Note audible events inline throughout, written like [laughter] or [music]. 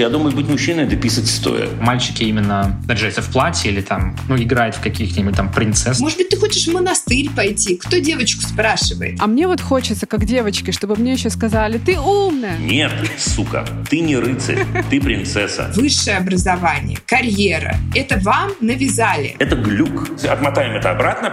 Я думаю, быть мужчиной — это писать стоя. Мальчики именно наряжаются в платье или там, ну, играют в каких-нибудь там принцесс. Может быть, ты хочешь в монастырь пойти? Кто девочку спрашивает? А мне вот хочется, как девочке, чтобы мне еще сказали, ты умная. Нет, сука, ты не рыцарь, ты принцесса. Высшее образование, карьера — это вам навязали. Это глюк. Отмотаем это обратно.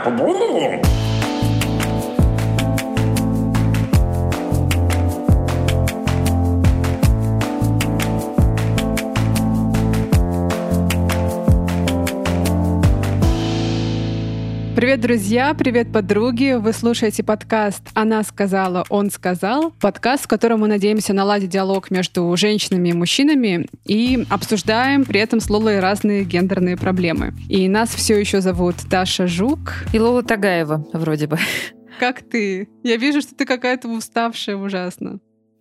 Привет, друзья! Привет, подруги! Вы слушаете подкаст «Она сказала, он сказал». Подкаст, в котором мы надеемся наладить диалог между женщинами и мужчинами и обсуждаем при этом с Лолой разные гендерные проблемы. И нас все еще зовут Даша Жук. И Лола Тагаева, вроде бы. Как ты? Я вижу, что ты какая-то уставшая ужасно.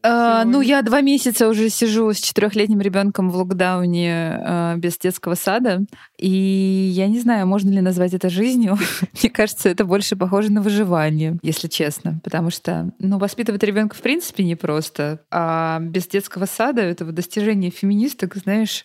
А, ну, я два месяца уже сижу с четырехлетним ребенком в локдауне а, без детского сада. И я не знаю, можно ли назвать это жизнью. [laughs] Мне кажется, это больше похоже на выживание, если честно. Потому что, ну, воспитывать ребенка в принципе непросто. А без детского сада этого достижения феминисток, знаешь,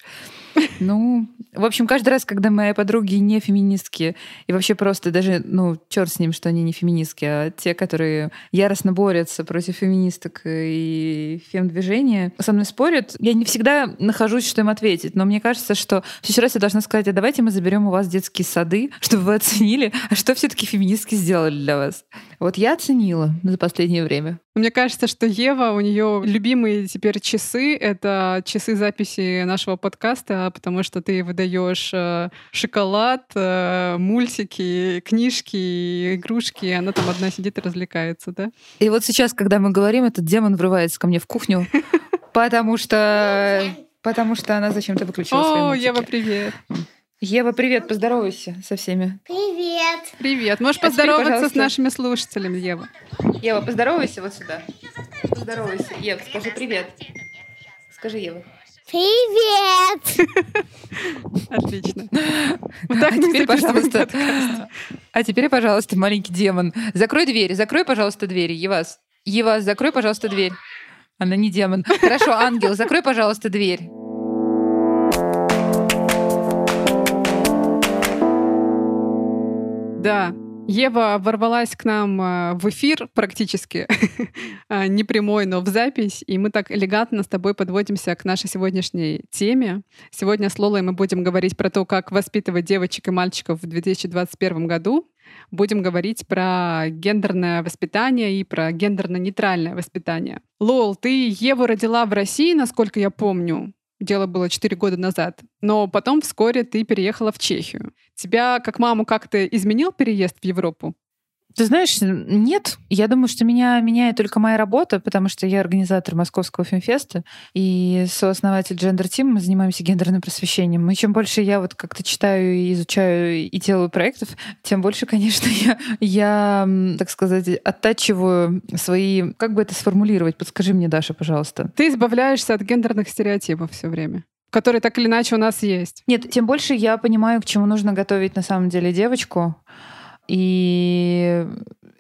ну, в общем, каждый раз, когда мои подруги не феминистки, и вообще просто даже, ну, черт с ним, что они не феминистки, а те, которые яростно борются против феминисток и фем-движения, со мной спорят, я не всегда нахожусь, что им ответить. Но мне кажется, что в следующий раз я должна сказать, а давайте мы заберем у вас детские сады, чтобы вы оценили, а что все-таки феминистки сделали для вас. Вот я оценила за последнее время. Мне кажется, что Ева, у нее любимые теперь часы — это часы записи нашего подкаста, потому что ты выдаешь э, шоколад, э, мультики, книжки, игрушки, и она там одна сидит и развлекается, да? И вот сейчас, когда мы говорим, этот демон врывается ко мне в кухню, [laughs] потому что потому что она зачем-то выключила свои О, Ева, привет! Ева, привет, поздоровайся со всеми. Привет. Привет. Можешь а поздороваться теперь, с нашими слушателями, Ева. Ева, поздоровайся вот сюда. Поздоровайся. Ева, скажи привет. Скажи, Ева. Привет! [laughs] Отлично. Вот так а теперь, пожалуйста, а теперь, пожалуйста, маленький демон, закрой двери, закрой, пожалуйста, двери, Евас. Евас, закрой, пожалуйста, дверь. Она не демон. Хорошо, ангел, закрой, пожалуйста, дверь. Да, Ева ворвалась к нам э, в эфир практически, а, [laughs] не прямой, но в запись, и мы так элегантно с тобой подводимся к нашей сегодняшней теме. Сегодня с Лолой мы будем говорить про то, как воспитывать девочек и мальчиков в 2021 году. Будем говорить про гендерное воспитание и про гендерно-нейтральное воспитание. Лол, ты Еву родила в России, насколько я помню. Дело было 4 года назад. Но потом вскоре ты переехала в Чехию. Тебя, как маму, как-то изменил переезд в Европу? Ты знаешь, нет. Я думаю, что меня меняет только моя работа, потому что я организатор Московского фильмфеста и сооснователь Gender Team. Мы занимаемся гендерным просвещением. И чем больше я вот как-то читаю и изучаю и делаю проектов, тем больше, конечно, [laughs] я, я так сказать, оттачиваю свои... Как бы это сформулировать? Подскажи мне, Даша, пожалуйста. Ты избавляешься от гендерных стереотипов все время которые так или иначе у нас есть. Нет, тем больше я понимаю, к чему нужно готовить на самом деле девочку. И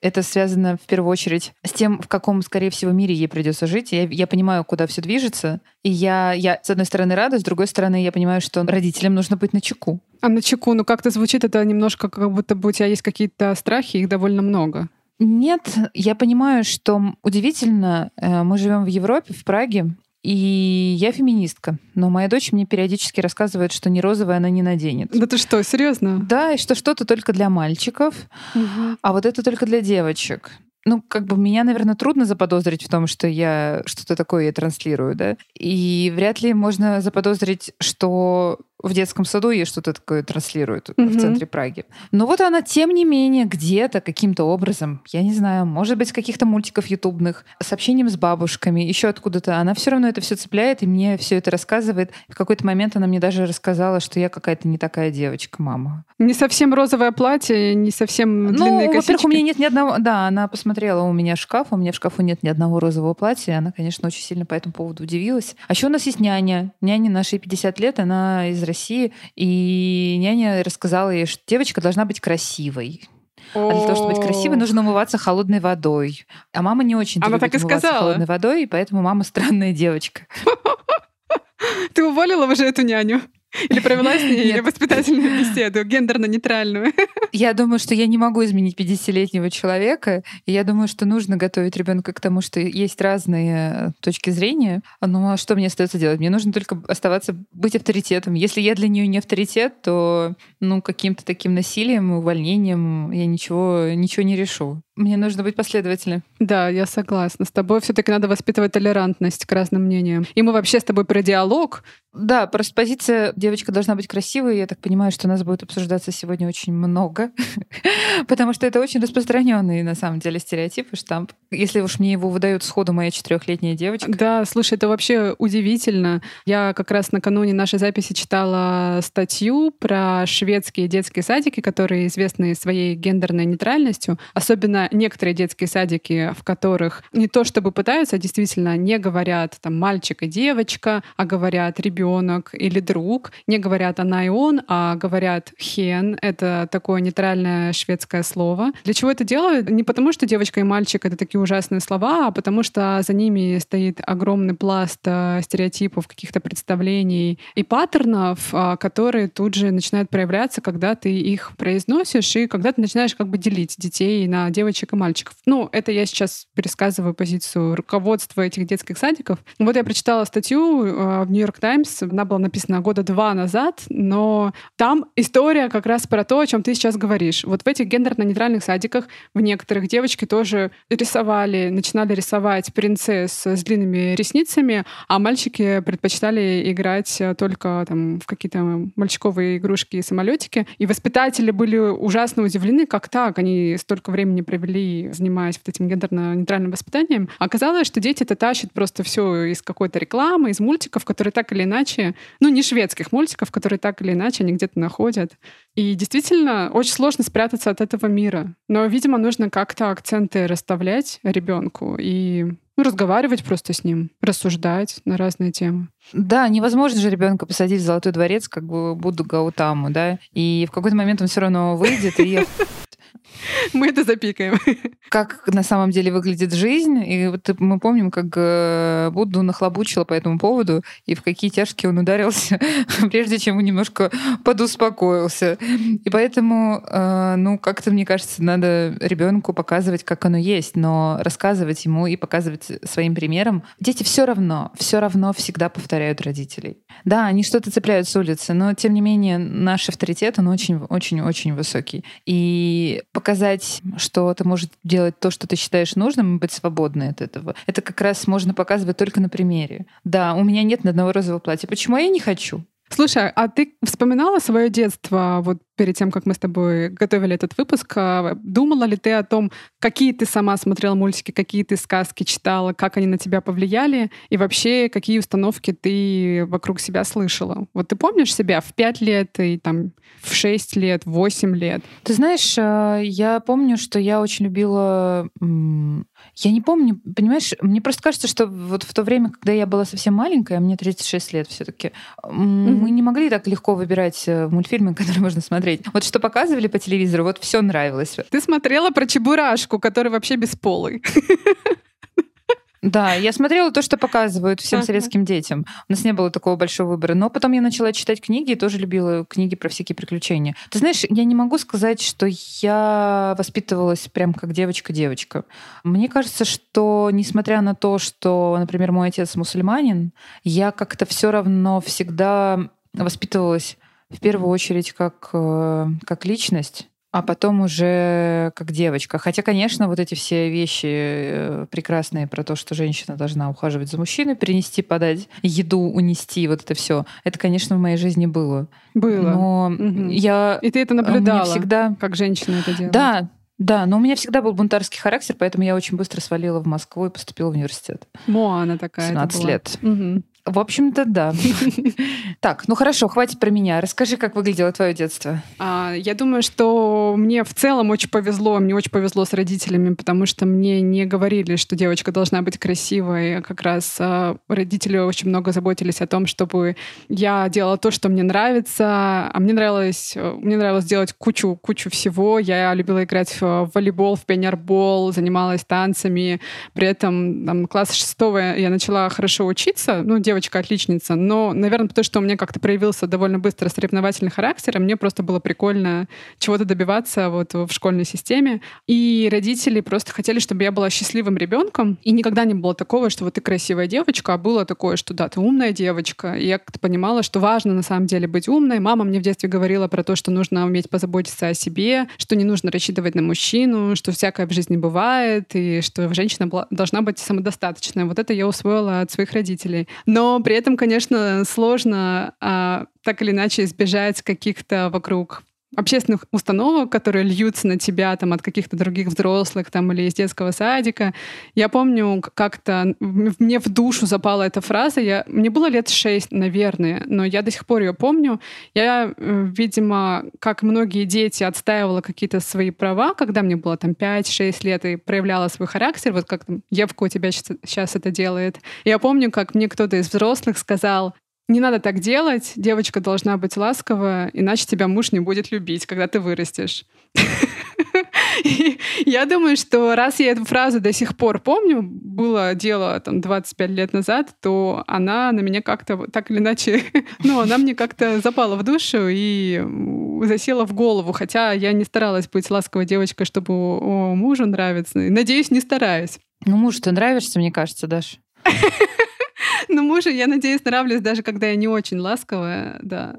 это связано в первую очередь с тем, в каком, скорее всего, мире ей придется жить. Я, я понимаю, куда все движется. И я, я, с одной стороны, рада, с другой стороны, я понимаю, что родителям нужно быть на чеку. А на чеку, ну как-то звучит это немножко, как будто бы у тебя есть какие-то страхи, их довольно много. Нет, я понимаю, что удивительно, э, мы живем в Европе, в Праге, и я феминистка, но моя дочь мне периодически рассказывает, что не розовое она не наденет. Да ты что, серьезно? Да, и что что-то только для мальчиков, угу. а вот это только для девочек ну, как бы меня, наверное, трудно заподозрить в том, что я что-то такое транслирую, да. И вряд ли можно заподозрить, что в детском саду ей что-то такое транслируют mm-hmm. в центре Праги. Но вот она, тем не менее, где-то каким-то образом, я не знаю, может быть, каких-то мультиков ютубных, с общением с бабушками, еще откуда-то, она все равно это все цепляет и мне все это рассказывает. В какой-то момент она мне даже рассказала, что я какая-то не такая девочка, мама. Не совсем розовое платье, не совсем ну, длинные ну, во-первых, у меня нет ни одного... Да, она посмотрела у меня шкаф, у меня в шкафу нет ни одного розового платья, она, конечно, очень сильно по этому поводу удивилась. А еще у нас есть няня. Няня нашей 50 лет, она из России, и няня рассказала ей, что девочка должна быть красивой. А для того, чтобы быть красивой, нужно умываться холодной водой. А мама не очень Она так и сказала. холодной водой, и поэтому мама странная девочка. [laughs] Ты уволила уже эту няню? Или провела с ней Нет. воспитательную беседу, гендерно-нейтральную? Я думаю, что я не могу изменить 50-летнего человека. И я думаю, что нужно готовить ребенка к тому, что есть разные э, точки зрения. Но что мне остается делать? Мне нужно только оставаться, быть авторитетом. Если я для нее не авторитет, то ну, каким-то таким насилием, увольнением я ничего, ничего не решу. Мне нужно быть последовательным. Да, я согласна. С тобой все таки надо воспитывать толерантность к разным мнениям. И мы вообще с тобой про диалог. Да, просто позиция девочка должна быть красивой. Я так понимаю, что у нас будет обсуждаться сегодня очень много, [laughs] потому что это очень распространенный на самом деле стереотип и штамп. Если уж мне его выдают сходу моя четырехлетняя девочка. Да, слушай, это вообще удивительно. Я как раз накануне нашей записи читала статью про шведские детские садики, которые известны своей гендерной нейтральностью. Особенно некоторые детские садики, в которых не то чтобы пытаются, а действительно не говорят там мальчик и девочка, а говорят ребенок или друг. Не говорят она и он, а говорят хен. Это такое нейтральное шведское слово. Для чего это делают? Не потому, что девочка и мальчик — это такие ужасные слова, а потому что за ними стоит огромный пласт э, стереотипов, каких-то представлений и паттернов, а, которые тут же начинают проявляться, когда ты их произносишь и когда ты начинаешь как бы делить детей на девочек и мальчиков. Ну, это я сейчас пересказываю позицию руководства этих детских садиков. Вот я прочитала статью э, в Нью-Йорк Таймс, она была написана года два назад, но там история как раз про то, о чем ты сейчас говоришь. Вот в этих гендерно-нейтральных садиках в некоторых девочки тоже рисовали, начинали рисовать принцесс с длинными ресницами, а мальчики предпочитали играть только там в какие-то мальчиковые игрушки и самолетики. И воспитатели были ужасно удивлены, как так, они столько времени провели, занимаясь вот этим гендерно-нейтральным воспитанием. Оказалось, что дети это тащат просто все из какой-то рекламы, из мультиков, которые так или иначе, ну не шведских мультиков, которые так или иначе они где-то находят. И действительно, очень сложно спрятаться от этого мира. Но, видимо, нужно как-то акценты расставлять ребенку и ну, разговаривать просто с ним, рассуждать на разные темы. Да, невозможно же ребенка посадить в золотой дворец, как бы Будду Гаутаму, да, и в какой-то момент он все равно выйдет и [laughs] Мы это запикаем. [laughs] как на самом деле выглядит жизнь. И вот мы помним, как э, Будду нахлобучила по этому поводу, и в какие тяжкие он ударился, [laughs] прежде чем он немножко подуспокоился. И поэтому, э, ну, как-то, мне кажется, надо ребенку показывать, как оно есть, но рассказывать ему и показывать своим примером. Дети все равно, все равно всегда повторяют родителей. Да, они что-то цепляют с улицы, но тем не менее наш авторитет, он очень-очень-очень высокий. И показать, что ты можешь делать то, что ты считаешь нужным, и быть свободной от этого. Это как раз можно показывать только на примере. Да, у меня нет ни одного розового платья. Почему я не хочу? Слушай, а ты вспоминала свое детство вот перед тем, как мы с тобой готовили этот выпуск? а Думала ли ты о том, какие ты сама смотрела мультики, какие ты сказки читала, как они на тебя повлияли, и вообще какие установки ты вокруг себя слышала? Вот ты помнишь себя в пять лет и там в шесть лет, в восемь лет? Ты знаешь, э, я помню, что я очень любила... Я не помню, понимаешь, мне просто кажется, что вот в то время, когда я была совсем маленькая, мне 36 лет все таки мы не могли так легко выбирать э, мультфильмы, [laughs] которые можно смотреть. Вот что показывали по телевизору, вот все нравилось. Ты смотрела про Чебурашку, который вообще бесполый. [laughs] Да, я смотрела то, что показывают всем советским детям. У нас не было такого большого выбора. Но потом я начала читать книги и тоже любила книги про всякие приключения. Ты знаешь, я не могу сказать, что я воспитывалась прям как девочка-девочка. Мне кажется, что несмотря на то, что, например, мой отец мусульманин, я как-то все равно всегда воспитывалась в первую очередь как, э, как личность, а потом уже как девочка. Хотя, конечно, вот эти все вещи э, прекрасные про то, что женщина должна ухаживать за мужчиной, принести, подать еду, унести, вот это все, это, конечно, в моей жизни было. Было. Но Мгм. я И ты это наблюдала, всегда... как женщина это делает. Да, да, но у меня всегда был бунтарский характер, поэтому я очень быстро свалила в Москву и поступила в университет. Моана такая. это 17 была. лет. Мгм. В общем-то, да. [laughs] Так, ну хорошо, хватит про меня. Расскажи, как выглядело твое детство. А, Я думаю, что мне в целом очень повезло. Мне очень повезло с родителями, потому что мне не говорили, что девочка должна быть красивой. Как раз а, родители очень много заботились о том, чтобы я делала то, что мне нравится. А мне нравилось, э, мне нравилось делать кучу, кучу всего. Я любила играть в волейбол, в пионербол, занималась танцами. При этом там, класса шестого я начала хорошо учиться. Ну, девочка-отличница, но, наверное, потому что у меня как-то проявился довольно быстро соревновательный характер, и мне просто было прикольно чего-то добиваться вот в школьной системе. И родители просто хотели, чтобы я была счастливым ребенком, и никогда не было такого, что вот ты красивая девочка, а было такое, что да, ты умная девочка. И я как-то понимала, что важно на самом деле быть умной. Мама мне в детстве говорила про то, что нужно уметь позаботиться о себе, что не нужно рассчитывать на мужчину, что всякое в жизни бывает, и что женщина должна быть самодостаточной. Вот это я усвоила от своих родителей. Но при этом, конечно, сложно а, так или иначе избежать каких-то вокруг общественных установок, которые льются на тебя там от каких-то других взрослых там или из детского садика. Я помню, как-то мне в душу запала эта фраза. Я, мне было лет шесть, наверное, но я до сих пор ее помню. Я, э, видимо, как многие дети, отстаивала какие-то свои права, когда мне было там 5-6 лет и проявляла свой характер, вот как там Евка у тебя сейчас это делает. Я помню, как мне кто-то из взрослых сказал, не надо так делать, девочка должна быть ласковая, иначе тебя муж не будет любить, когда ты вырастешь. [laughs] я думаю, что раз я эту фразу до сих пор помню, было дело там 25 лет назад, то она на меня как-то так или иначе, [laughs] ну, она мне как-то запала в душу и засела в голову, хотя я не старалась быть ласковой девочкой, чтобы мужу нравиться. Надеюсь, не стараюсь. Ну, мужу ты нравишься, мне кажется, Даша. [laughs] [laughs] Ну, мужу, я надеюсь, нравлюсь, даже когда я не очень ласковая, да.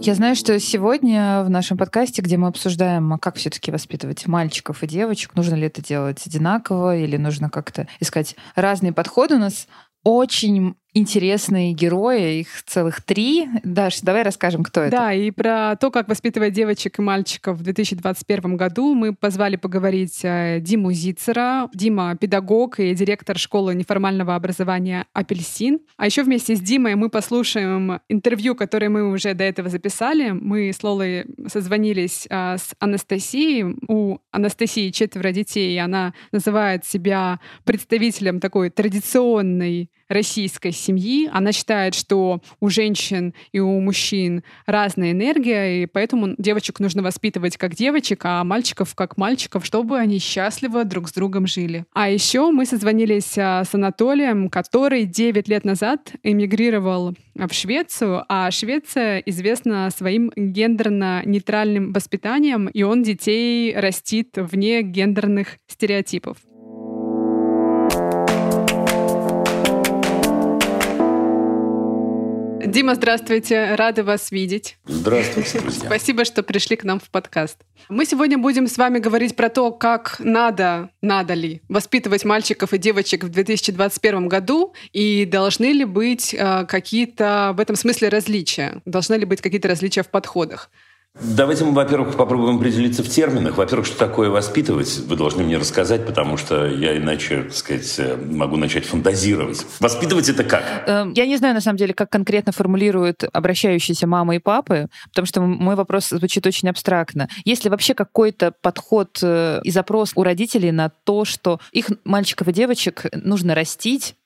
Я знаю, что сегодня в нашем подкасте, где мы обсуждаем, а как все-таки воспитывать мальчиков и девочек, нужно ли это делать одинаково или нужно как-то искать разные подходы, у нас очень интересные герои, их целых три. Даш, давай расскажем, кто это. Да, и про то, как воспитывать девочек и мальчиков в 2021 году мы позвали поговорить э, Диму Зицера. Дима — педагог и директор школы неформального образования «Апельсин». А еще вместе с Димой мы послушаем интервью, которое мы уже до этого записали. Мы с Лолой созвонились а, с Анастасией. У Анастасии четверо детей, и она называет себя представителем такой традиционной российской семьи. Она считает, что у женщин и у мужчин разная энергия, и поэтому девочек нужно воспитывать как девочек, а мальчиков как мальчиков, чтобы они счастливо друг с другом жили. А еще мы созвонились а, с Анатолием, который 9 лет назад эмигрировал в Швецию, а Швеция известна своим гендерно-нейтральным воспитанием, и он детей растит вне гендерных стереотипов. Дима, здравствуйте. Рады вас видеть. Здравствуйте, друзья. Спасибо, что пришли к нам в подкаст. Мы сегодня будем с вами говорить про то, как надо, надо ли воспитывать мальчиков и девочек в 2021 году, и должны ли быть э, какие-то в этом смысле различия, должны ли быть какие-то различия в подходах. Давайте мы, во-первых, попробуем определиться в терминах. Во-первых, что такое воспитывать, вы должны мне рассказать, потому что я иначе, так сказать, могу начать фантазировать. Воспитывать это как? Эм, я не знаю, на самом деле, как конкретно формулируют обращающиеся мамы и папы, потому что мой вопрос звучит очень абстрактно. Есть ли вообще какой-то подход э, и запрос у родителей на то, что их мальчиков и девочек нужно растить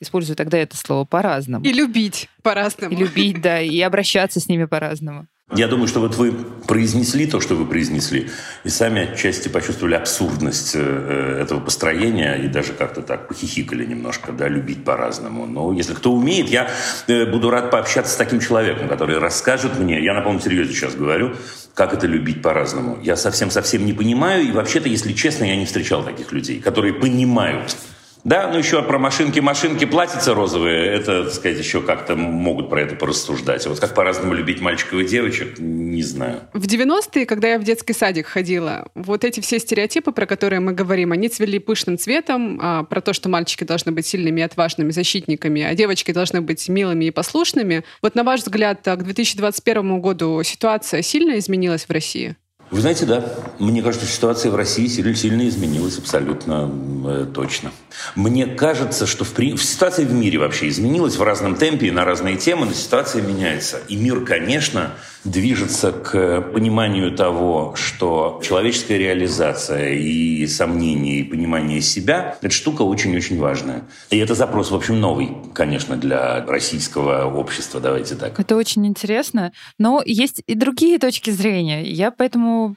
использую тогда это слово по-разному. И любить по-разному. И любить, да, и обращаться с ними по-разному. Я думаю, что вот вы произнесли то, что вы произнесли, и сами отчасти почувствовали абсурдность э, этого построения, и даже как-то так похихикали немножко, да, любить по-разному. Но если кто умеет, я э, буду рад пообщаться с таким человеком, который расскажет мне, я на полном серьезе сейчас говорю, как это любить по-разному. Я совсем-совсем не понимаю, и вообще-то, если честно, я не встречал таких людей, которые понимают да, ну еще про машинки, машинки, платьица розовые, это, так сказать, еще как-то могут про это порассуждать. А вот как по-разному любить мальчиков и девочек, не знаю. В 90-е, когда я в детский садик ходила, вот эти все стереотипы, про которые мы говорим, они цвели пышным цветом, а, про то, что мальчики должны быть сильными и отважными защитниками, а девочки должны быть милыми и послушными. Вот на ваш взгляд, к 2021 году ситуация сильно изменилась в России? Вы знаете, да, мне кажется, ситуация в России сильно, сильно изменилась, абсолютно э, точно. Мне кажется, что в, при... ситуация в мире вообще изменилась в разном темпе и на разные темы, но ситуация меняется. И мир, конечно, движется к пониманию того, что человеческая реализация и сомнение, и понимание себя – это штука очень-очень важная. И это запрос, в общем, новый, конечно, для российского общества, давайте так. Это очень интересно. Но есть и другие точки зрения. Я поэтому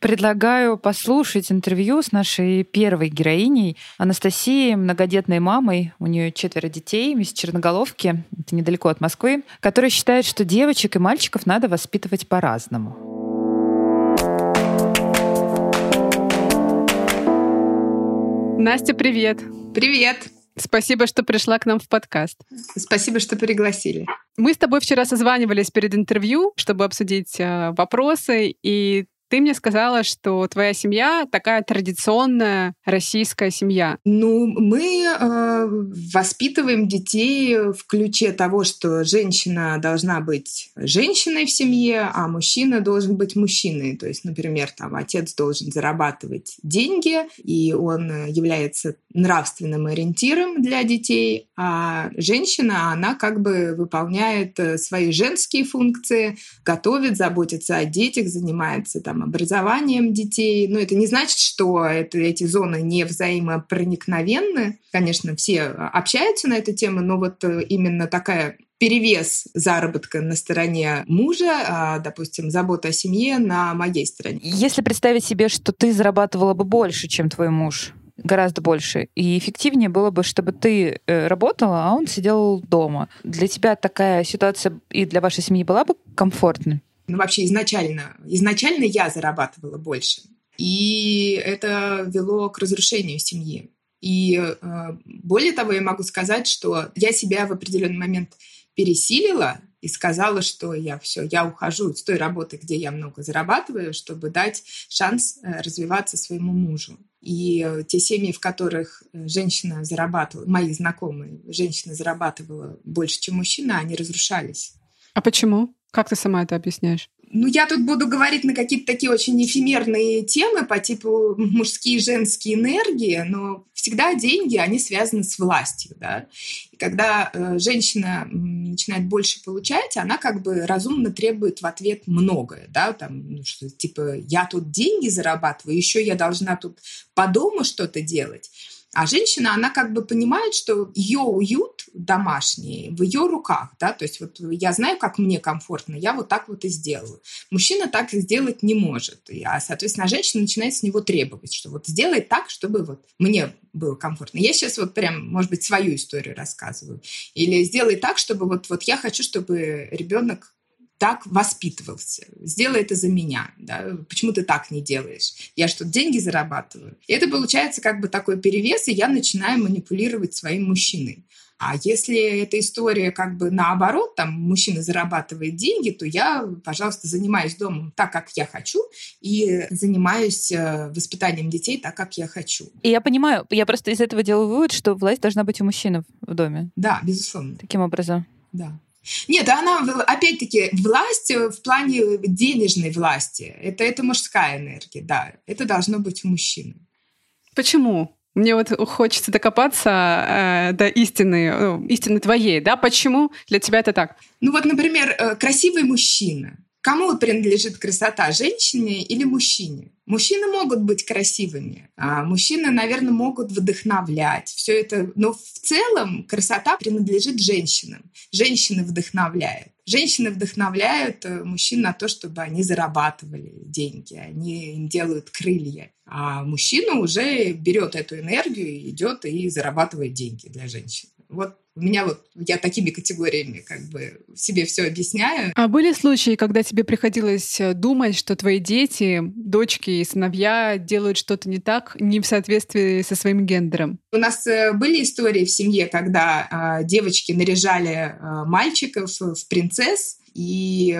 предлагаю послушать интервью с нашей первой героиней Анастасией, многодетной мамой. У нее четверо детей из Черноголовки, это недалеко от Москвы, которая считает, что девочек и мальчиков надо воспитывать по-разному. Настя, привет. Привет. Спасибо, что пришла к нам в подкаст. Спасибо, что пригласили. Мы с тобой вчера созванивались перед интервью, чтобы обсудить э, вопросы, и ты мне сказала, что твоя семья такая традиционная российская семья. Ну, мы э, воспитываем детей в ключе того, что женщина должна быть женщиной в семье, а мужчина должен быть мужчиной. То есть, например, там отец должен зарабатывать деньги, и он является нравственным ориентиром для детей, а женщина, она как бы выполняет э, свои женские функции, готовит, заботится о детях, занимается там образованием детей. Но это не значит, что это, эти зоны не взаимопроникновенны. Конечно, все общаются на эту тему, но вот э, именно такая перевес заработка на стороне мужа, а, допустим, забота о семье на моей стороне. Если представить себе, что ты зарабатывала бы больше, чем твой муж, гораздо больше. И эффективнее было бы, чтобы ты э, работала, а он сидел дома. Для тебя такая ситуация и для вашей семьи была бы комфортной? ну, вообще изначально, изначально я зарабатывала больше. И это вело к разрушению семьи. И э, более того, я могу сказать, что я себя в определенный момент пересилила и сказала, что я все, я ухожу с той работы, где я много зарабатываю, чтобы дать шанс э, развиваться своему мужу. И э, те семьи, в которых э, женщина зарабатывала, мои знакомые, женщина зарабатывала больше, чем мужчина, они разрушались. А почему? Как ты сама это объясняешь? Ну, я тут буду говорить на какие-то такие очень эфемерные темы по типу мужские и женские энергии, но всегда деньги, они связаны с властью, да. И когда э, женщина начинает больше получать, она как бы разумно требует в ответ многое, да, там, ну, что типа я тут деньги зарабатываю, еще я должна тут по дому что-то делать. А женщина, она как бы понимает, что ее уют домашний в ее руках, да, то есть вот я знаю, как мне комфортно, я вот так вот и сделаю. Мужчина так сделать не может, а, соответственно, женщина начинает с него требовать, что вот сделай так, чтобы вот мне было комфортно. Я сейчас вот прям, может быть, свою историю рассказываю. Или сделай так, чтобы вот, вот я хочу, чтобы ребенок так воспитывался. Сделай это за меня. Да? Почему ты так не делаешь? Я что, деньги зарабатываю? И это получается как бы такой перевес, и я начинаю манипулировать своим мужчиной. А если эта история как бы наоборот, там мужчина зарабатывает деньги, то я, пожалуйста, занимаюсь домом так, как я хочу, и занимаюсь э, воспитанием детей так, как я хочу. И я понимаю, я просто из этого делаю вывод, что власть должна быть у мужчины в доме. Да, безусловно. Таким образом. Да. Нет, она, опять-таки, власть в плане денежной власти. Это, это мужская энергия, да. Это должно быть у мужчины. Почему? Мне вот хочется докопаться э, до истины, э, истины твоей, да? Почему для тебя это так? Ну вот, например, э, красивый мужчина. Кому принадлежит красота, женщине или мужчине? Мужчины могут быть красивыми, а мужчины, наверное, могут вдохновлять. Все это, но в целом красота принадлежит женщинам. Женщины вдохновляют. Женщины вдохновляют э, мужчин на то, чтобы они зарабатывали деньги, они им делают крылья. А мужчина уже берет эту энергию, идет и зарабатывает деньги для женщин. Вот у меня вот, я такими категориями как бы себе все объясняю. А были случаи, когда тебе приходилось э, думать, что твои дети, дочки и сыновья делают что-то не так, не в соответствии со своим гендером? У нас э, были истории в семье, когда э, девочки наряжали э, мальчиков в принцесс, и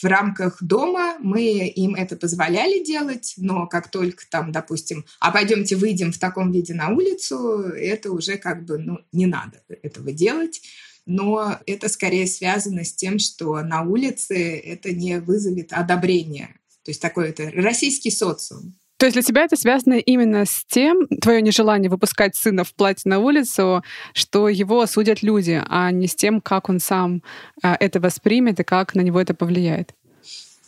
в рамках дома мы им это позволяли делать, но как только там, допустим, а пойдемте выйдем в таком виде на улицу, это уже как бы ну, не надо этого делать. Но это скорее связано с тем, что на улице это не вызовет одобрения. То есть такой это российский социум. То есть для тебя это связано именно с тем, твое нежелание выпускать сына в платье на улицу, что его осудят люди, а не с тем, как он сам а, это воспримет и как на него это повлияет.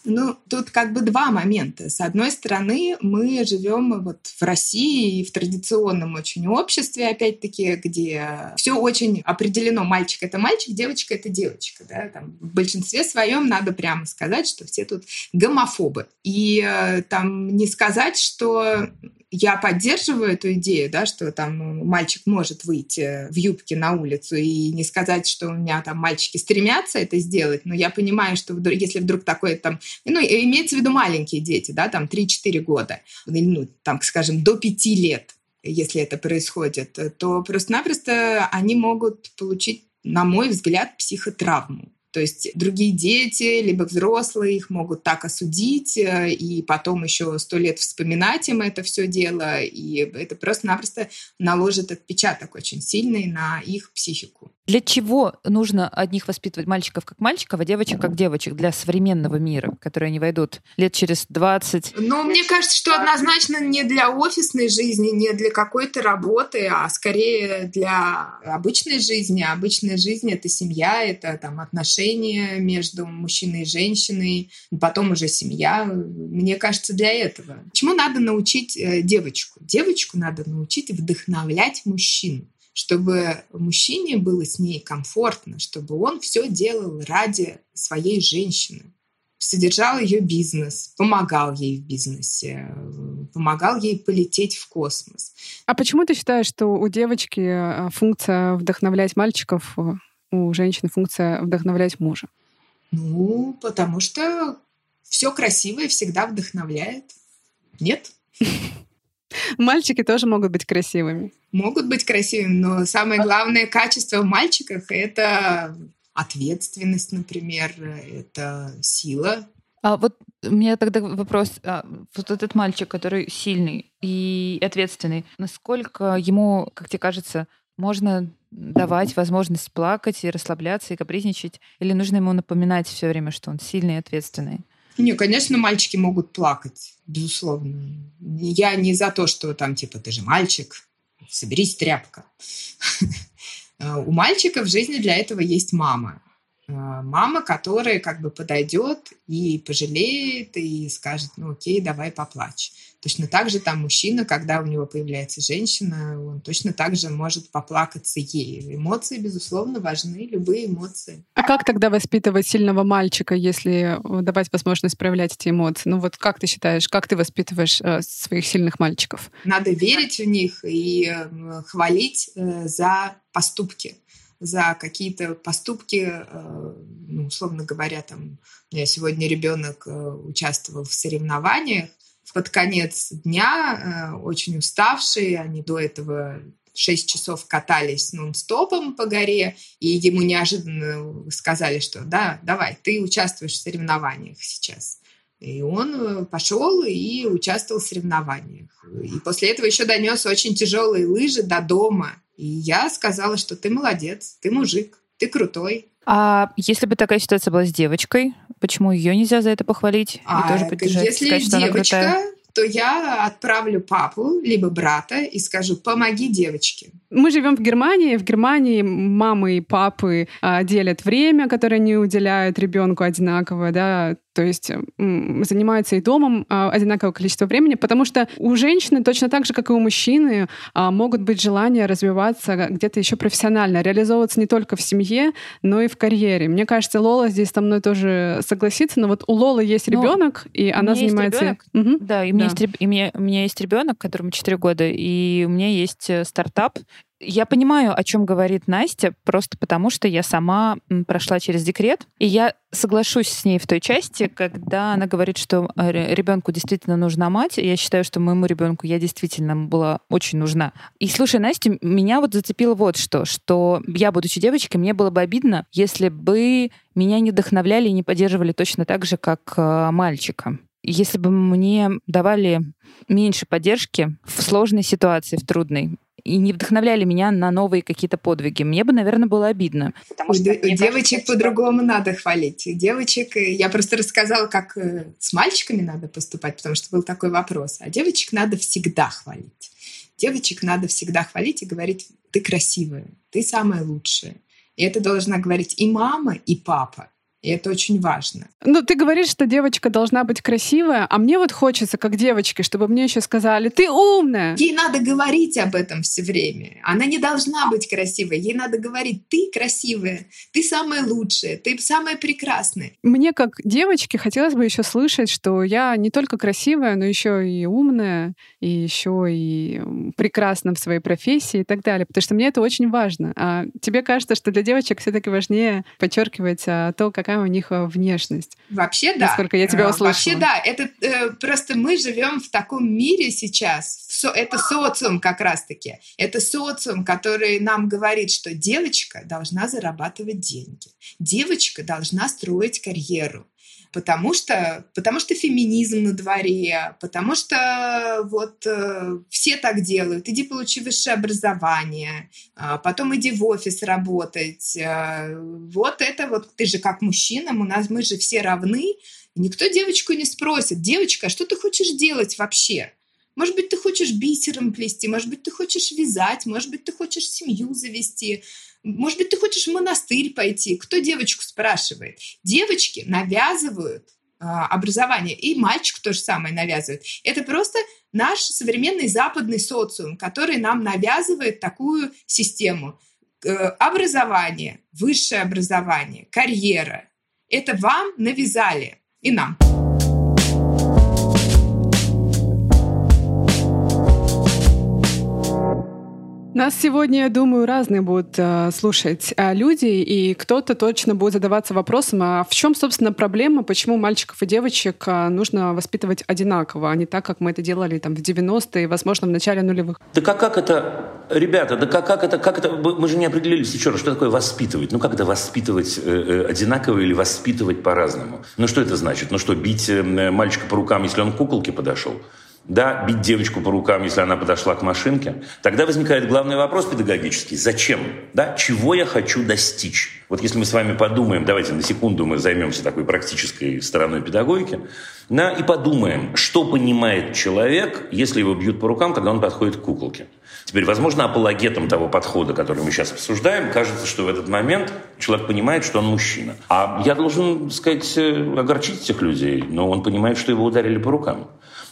Ну, тут как бы два момента. С одной стороны, мы живем вот в России и в традиционном очень обществе, опять-таки, где все очень определено. Мальчик — это мальчик, девочка — это девочка. Да? Там, в большинстве своем надо прямо сказать, что все тут гомофобы. И э, там не сказать, что я поддерживаю эту идею, да, что там мальчик может выйти в юбке на улицу и не сказать, что у меня там мальчики стремятся это сделать, но я понимаю, что если вдруг такое там, ну, имеется в виду маленькие дети, да, там 3-4 года, ну, там, скажем, до 5 лет, если это происходит, то просто-напросто они могут получить, на мой взгляд, психотравму. То есть другие дети, либо взрослые их могут так осудить, э, и потом еще сто лет вспоминать им это все дело, и это просто-напросто наложит отпечаток очень сильный на их психику. Для чего нужно одних воспитывать мальчиков как мальчиков, а девочек как девочек для современного мира, в который они войдут лет через 20? Ну, мне кажется, что однозначно не для офисной жизни, не для какой-то работы, а скорее для обычной жизни. Обычная жизнь — это семья, это там отношения между мужчиной и женщиной, потом уже семья. Мне кажется, для этого. Чему надо научить э, девочку? Девочку надо научить вдохновлять мужчину чтобы мужчине было с ней комфортно, чтобы он все делал ради своей женщины содержал ее бизнес, помогал ей в бизнесе, помогал ей полететь в космос. А почему ты считаешь, что у девочки э, функция вдохновлять мальчиков, э, у женщины функция вдохновлять мужа? Ну, потому что все красивое всегда вдохновляет. Нет? [laughs] Мальчики тоже могут быть красивыми. Могут быть красивыми, но самое главное качество в мальчиках — это ответственность, например, это сила. А вот у меня тогда вопрос. А, вот этот мальчик, который сильный и ответственный, насколько ему, как тебе кажется, можно давать возможность плакать и расслабляться и капризничать? Или нужно ему напоминать все время, что он сильный и ответственный? Не, конечно, мальчики могут плакать, безусловно. Я не за то, что там, типа, ты же мальчик, соберись, тряпка. [laughs] У мальчика в жизни для этого есть мама. Э, мама, которая как бы подойдет и пожалеет, и скажет, ну окей, давай поплачь. Точно так же там мужчина, когда у него появляется женщина, он точно так же может поплакаться ей. Эмоции, безусловно, важны, любые эмоции. А как тогда воспитывать сильного мальчика, если давать возможность проявлять эти эмоции? Ну вот как ты считаешь, как ты воспитываешь э, своих сильных мальчиков? Надо верить в них и э, хвалить э, за поступки за какие-то поступки, э, ну, условно говоря, там, у сегодня ребенок э, участвовал в соревнованиях, под конец дня, э, очень уставшие, они до этого 6 часов катались нон-стопом по горе, и ему неожиданно сказали, что да, давай, ты участвуешь в соревнованиях сейчас. И он пошел и участвовал в соревнованиях. И после этого еще донес очень тяжелые лыжи до дома. И я сказала, что ты молодец, ты мужик, ты крутой. А если бы такая ситуация была с девочкой, почему ее нельзя за это похвалить а, и тоже поддержать? Если сказать, что девочка, то я отправлю папу либо брата и скажу, помоги девочке. Мы живем в Германии. В Германии мамы и папы а, делят время, которое они уделяют ребенку одинаково, да, то есть занимаются и домом а, одинаковое количество времени, потому что у женщины точно так же, как и у мужчины, а, могут быть желания развиваться где-то еще профессионально, реализовываться не только в семье, но и в карьере. Мне кажется, Лола здесь со мной тоже согласится, но вот у Лолы есть ребенок, и она занимается... Угу. Да, и у меня, да. Есть, и у, меня, у меня есть ребенок, которому 4 года, и у меня есть э, стартап, я понимаю, о чем говорит Настя, просто потому что я сама прошла через декрет, и я соглашусь с ней в той части, когда она говорит, что э, ребенку действительно нужна мать. Я считаю, что моему ребенку я действительно была очень нужна. И слушай, Настя, меня вот зацепило вот что, что я, будучи девочкой, мне было бы обидно, если бы меня не вдохновляли и не поддерживали точно так же, как э, мальчика. Если бы мне давали меньше поддержки в сложной ситуации, в трудной, и не вдохновляли меня на новые какие-то подвиги. Мне бы, наверное, было обидно. У, де- у девочек по-другому надо хвалить. Девочек, э, я просто рассказала, как э, с мальчиками надо поступать, потому что был такой вопрос. А девочек надо всегда хвалить. Девочек надо всегда хвалить и говорить, ты красивая, ты самая лучшая. И это должна говорить и мама, и папа. И это очень важно. Ну, ты говоришь, что девочка должна быть красивая, а мне вот хочется, как девочке, чтобы мне еще сказали, ты умная. Ей надо говорить об этом все время. Она не должна быть красивой. Ей надо говорить, ты красивая, ты самая лучшая, ты самая прекрасная. Мне, как девочке, хотелось бы еще слышать, что я не только красивая, но еще и умная, и еще и прекрасна в своей профессии и так далее. Потому что мне это очень важно. А тебе кажется, что для девочек все-таки важнее подчеркивать а, то, как какая у них э, внешность. Вообще да. Насколько я тебя э, услышала. Вообще да. Это э, просто мы живем в таком мире сейчас. Со, это социум как раз-таки. Это социум, который нам говорит, что девочка должна зарабатывать деньги. Девочка должна строить карьеру потому что, потому что феминизм на дворе, потому что вот э, все так делают. Иди получи высшее образование, э, потом иди в офис работать. Э, вот это вот, ты же как мужчина, у нас мы же все равны. Никто девочку не спросит, девочка, а что ты хочешь делать вообще? Может быть, ты хочешь бисером плести, может быть, ты хочешь вязать, может быть, ты хочешь семью завести. Может быть, ты хочешь в монастырь пойти? Кто девочку спрашивает? Девочки навязывают а, образование, и мальчик то же самое навязывает. Это просто наш современный западный социум, который нам навязывает такую систему. Э, образование, высшее образование, карьера. Это вам навязали и нам. Нас сегодня, я думаю, разные будут э, слушать э, люди, и кто-то точно будет задаваться вопросом, а в чем, собственно, проблема, почему мальчиков и девочек э, нужно воспитывать одинаково, а не так, как мы это делали там в 90-е, возможно, в начале нулевых. Да как, как это, ребята, да как, как это, как это, мы же не определились еще раз, что такое воспитывать. Ну как это воспитывать э, э, одинаково или воспитывать по-разному? Ну что это значит? Ну что, бить э, мальчика по рукам, если он к куколке подошел? Да, бить девочку по рукам, если она подошла к машинке, тогда возникает главный вопрос педагогический. Зачем? Да? Чего я хочу достичь? Вот если мы с вами подумаем, давайте на секунду мы займемся такой практической стороной педагогики, да, и подумаем, что понимает человек, если его бьют по рукам, когда он подходит к куколке. Теперь, возможно, апологетом того подхода, который мы сейчас обсуждаем, кажется, что в этот момент человек понимает, что он мужчина. А я должен, сказать, э, огорчить этих людей, но он понимает, что его ударили по рукам.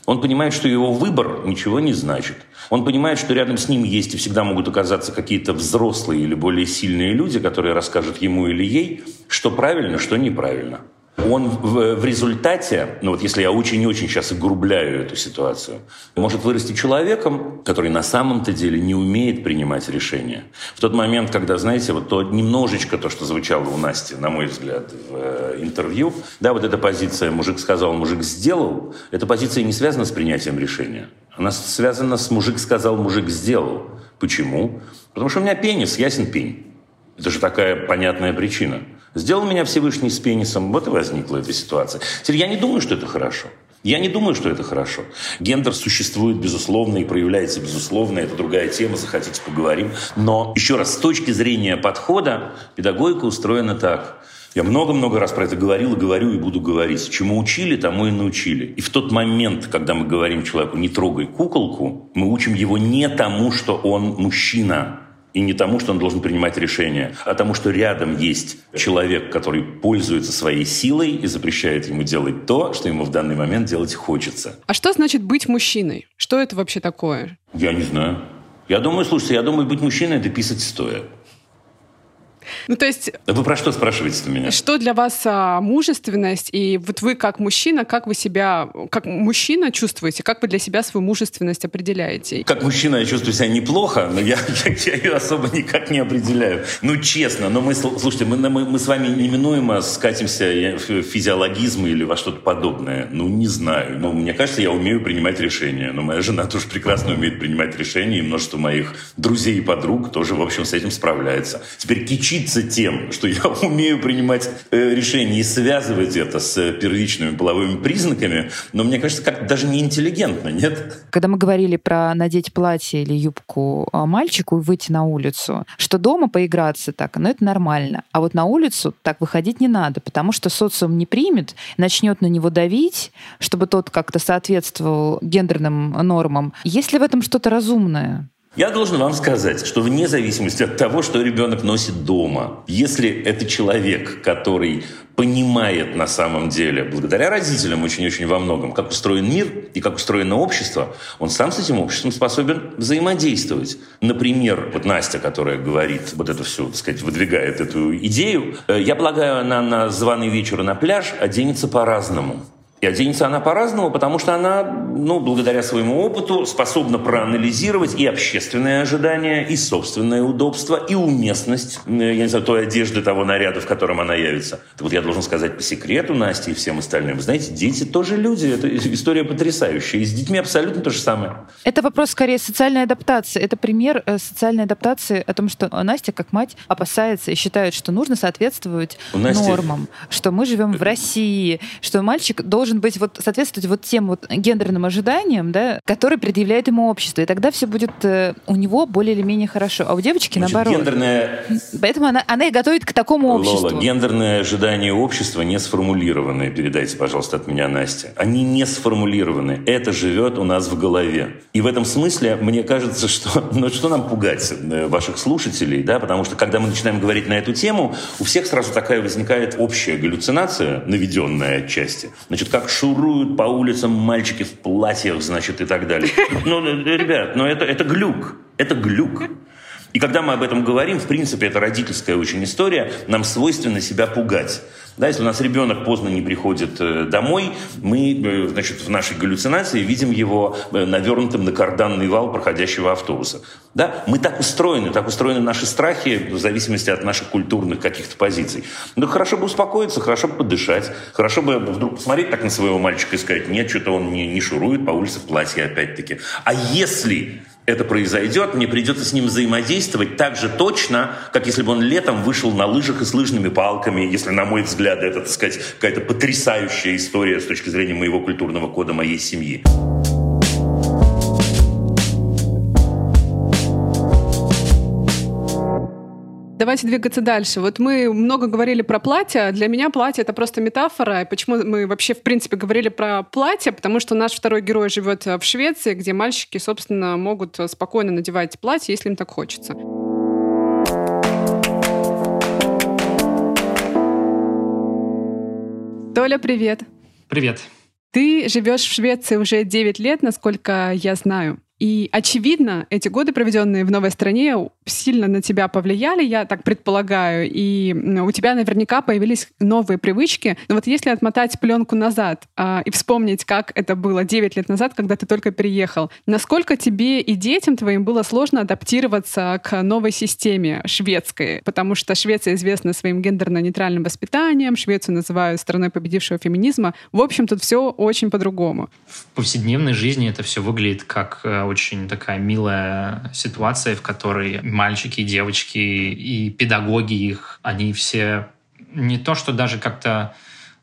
Он понимает, что его выбор ничего не значит. Он понимает, что рядом с ним есть и всегда могут оказаться какие-то взрослые или более сильные люди, которые расскажут ему или ей, что правильно, что неправильно он в, в результате, ну вот если я очень-очень сейчас огрубляю эту ситуацию, может вырасти человеком, который на самом-то деле не умеет принимать решения. В тот момент, когда, знаете, вот то немножечко то, что звучало у Насти, на мой взгляд, в э, интервью, да, вот эта позиция «мужик сказал, мужик сделал», эта позиция не связана с принятием решения. Она связана с «мужик сказал, мужик сделал». Почему? Потому что у меня пенис, ясен пень. Это же такая понятная причина – Сделал меня Всевышний с пенисом, вот и возникла эта ситуация. Теперь я не думаю, что это хорошо. Я не думаю, что это хорошо. Гендер существует, безусловно, и проявляется, безусловно. Это другая тема, захотите, поговорим. Но, еще раз, с точки зрения подхода, педагогика устроена так. Я много-много раз про это говорил и говорю, и буду говорить. Чему учили, тому и научили. И в тот момент, когда мы говорим человеку «не трогай куколку», мы учим его не тому, что он мужчина, и не тому, что он должен принимать решения, а тому, что рядом есть человек, который пользуется своей силой и запрещает ему делать то, что ему в данный момент делать хочется. А что значит быть мужчиной? Что это вообще такое? Я не знаю. Я думаю, слушайте, я думаю, быть мужчиной – это писать стоя. Ну, то есть... Вы про что спрашиваете у меня? Что для вас а, мужественность? И вот вы как мужчина, как вы себя, как мужчина чувствуете? Как вы для себя свою мужественность определяете? Как мужчина я чувствую себя неплохо, но я, [laughs] я, я ее особо никак не определяю. Ну, честно, но мы, слушайте, мы, мы, мы с вами неминуемо скатимся в физиологизм или во что-то подобное. Ну, не знаю. Но мне кажется, я умею принимать решения. Но моя жена тоже прекрасно умеет принимать решения, и множество моих друзей и подруг тоже, в общем, с этим справляется. Теперь кичиться тем, что я [laughs] умею принимать э, решения и связывать это с первичными половыми признаками, но мне кажется, как даже неинтеллигентно, нет? Когда мы говорили про надеть платье или юбку а, мальчику и выйти на улицу, что дома поиграться так, ну это нормально. А вот на улицу так выходить не надо, потому что социум не примет, начнет на него давить, чтобы тот как-то соответствовал гендерным нормам. Есть ли в этом что-то разумное? Я должен вам сказать, что вне зависимости от того, что ребенок носит дома, если это человек, который понимает на самом деле, благодаря родителям очень-очень во многом, как устроен мир и как устроено общество, он сам с этим обществом способен взаимодействовать. Например, вот Настя, которая говорит, вот это все, так сказать, выдвигает эту идею, э, я полагаю, она на званый вечер на пляж оденется по-разному. И оденется она по-разному, потому что она, ну, благодаря своему опыту, способна проанализировать и общественные ожидания, и собственное удобство, и уместность, э, я не знаю, той одежды, того наряда, в котором она явится. Это вот я должен сказать по секрету Насте и всем остальным. Вы знаете, дети тоже люди. Это история потрясающая. И с детьми абсолютно то же самое. Это вопрос скорее социальной адаптации. Это пример э, социальной адаптации о том, что Настя, как мать, опасается и считает, что нужно соответствовать Насти... нормам, что мы живем в России, что мальчик должен должен быть вот соответствовать вот тем вот гендерным ожиданиям, да, которые предъявляет ему общество. И тогда все будет э, у него более или менее хорошо. А у девочки Значит, наоборот. Гендерное... Поэтому она, она и готовит к такому обществу. Лола, гендерные ожидания общества не сформулированы. Передайте, пожалуйста, от меня, Настя. Они не сформулированы. Это живет у нас в голове. И в этом смысле мне кажется, что ну, что нам пугать э, ваших слушателей, да, потому что когда мы начинаем говорить на эту тему, у всех сразу такая возникает общая галлюцинация, наведенная отчасти. Значит, как шуруют по улицам мальчики в платьях, значит, и так далее. Ну, ребят, ну это, это глюк. Это глюк. И когда мы об этом говорим, в принципе, это родительская очень история, нам свойственно себя пугать. Да, если у нас ребенок поздно не приходит э, домой, мы э, значит, в нашей галлюцинации видим его э, навернутым на карданный вал проходящего автобуса. Да? Мы так устроены, так устроены наши страхи в зависимости от наших культурных каких-то позиций. Ну, хорошо бы успокоиться, хорошо бы подышать, хорошо бы вдруг посмотреть так на своего мальчика и сказать, нет, что-то он не, не шурует по улице в платье опять-таки. А если это произойдет, мне придется с ним взаимодействовать так же точно, как если бы он летом вышел на лыжах и с лыжными палками, если, на мой взгляд, это, так сказать, какая-то потрясающая история с точки зрения моего культурного кода моей семьи. Давайте двигаться дальше. Вот мы много говорили про платье. Для меня платье — это просто метафора. И почему мы вообще, в принципе, говорили про платье? Потому что наш второй герой живет в Швеции, где мальчики, собственно, могут спокойно надевать платье, если им так хочется. Толя, привет. Привет. Ты живешь в Швеции уже 9 лет, насколько я знаю. И, очевидно, эти годы, проведенные в новой стране, сильно на тебя повлияли, я так предполагаю, и у тебя наверняка появились новые привычки. Но вот если отмотать пленку назад а, и вспомнить, как это было 9 лет назад, когда ты только переехал, насколько тебе и детям твоим было сложно адаптироваться к новой системе шведской? Потому что Швеция известна своим гендерно-нейтральным воспитанием, Швецию называют страной победившего феминизма. В общем, тут все очень по-другому. В повседневной жизни это все выглядит как э, очень такая милая ситуация, в которой мальчики, девочки и педагоги их, они все не то, что даже как-то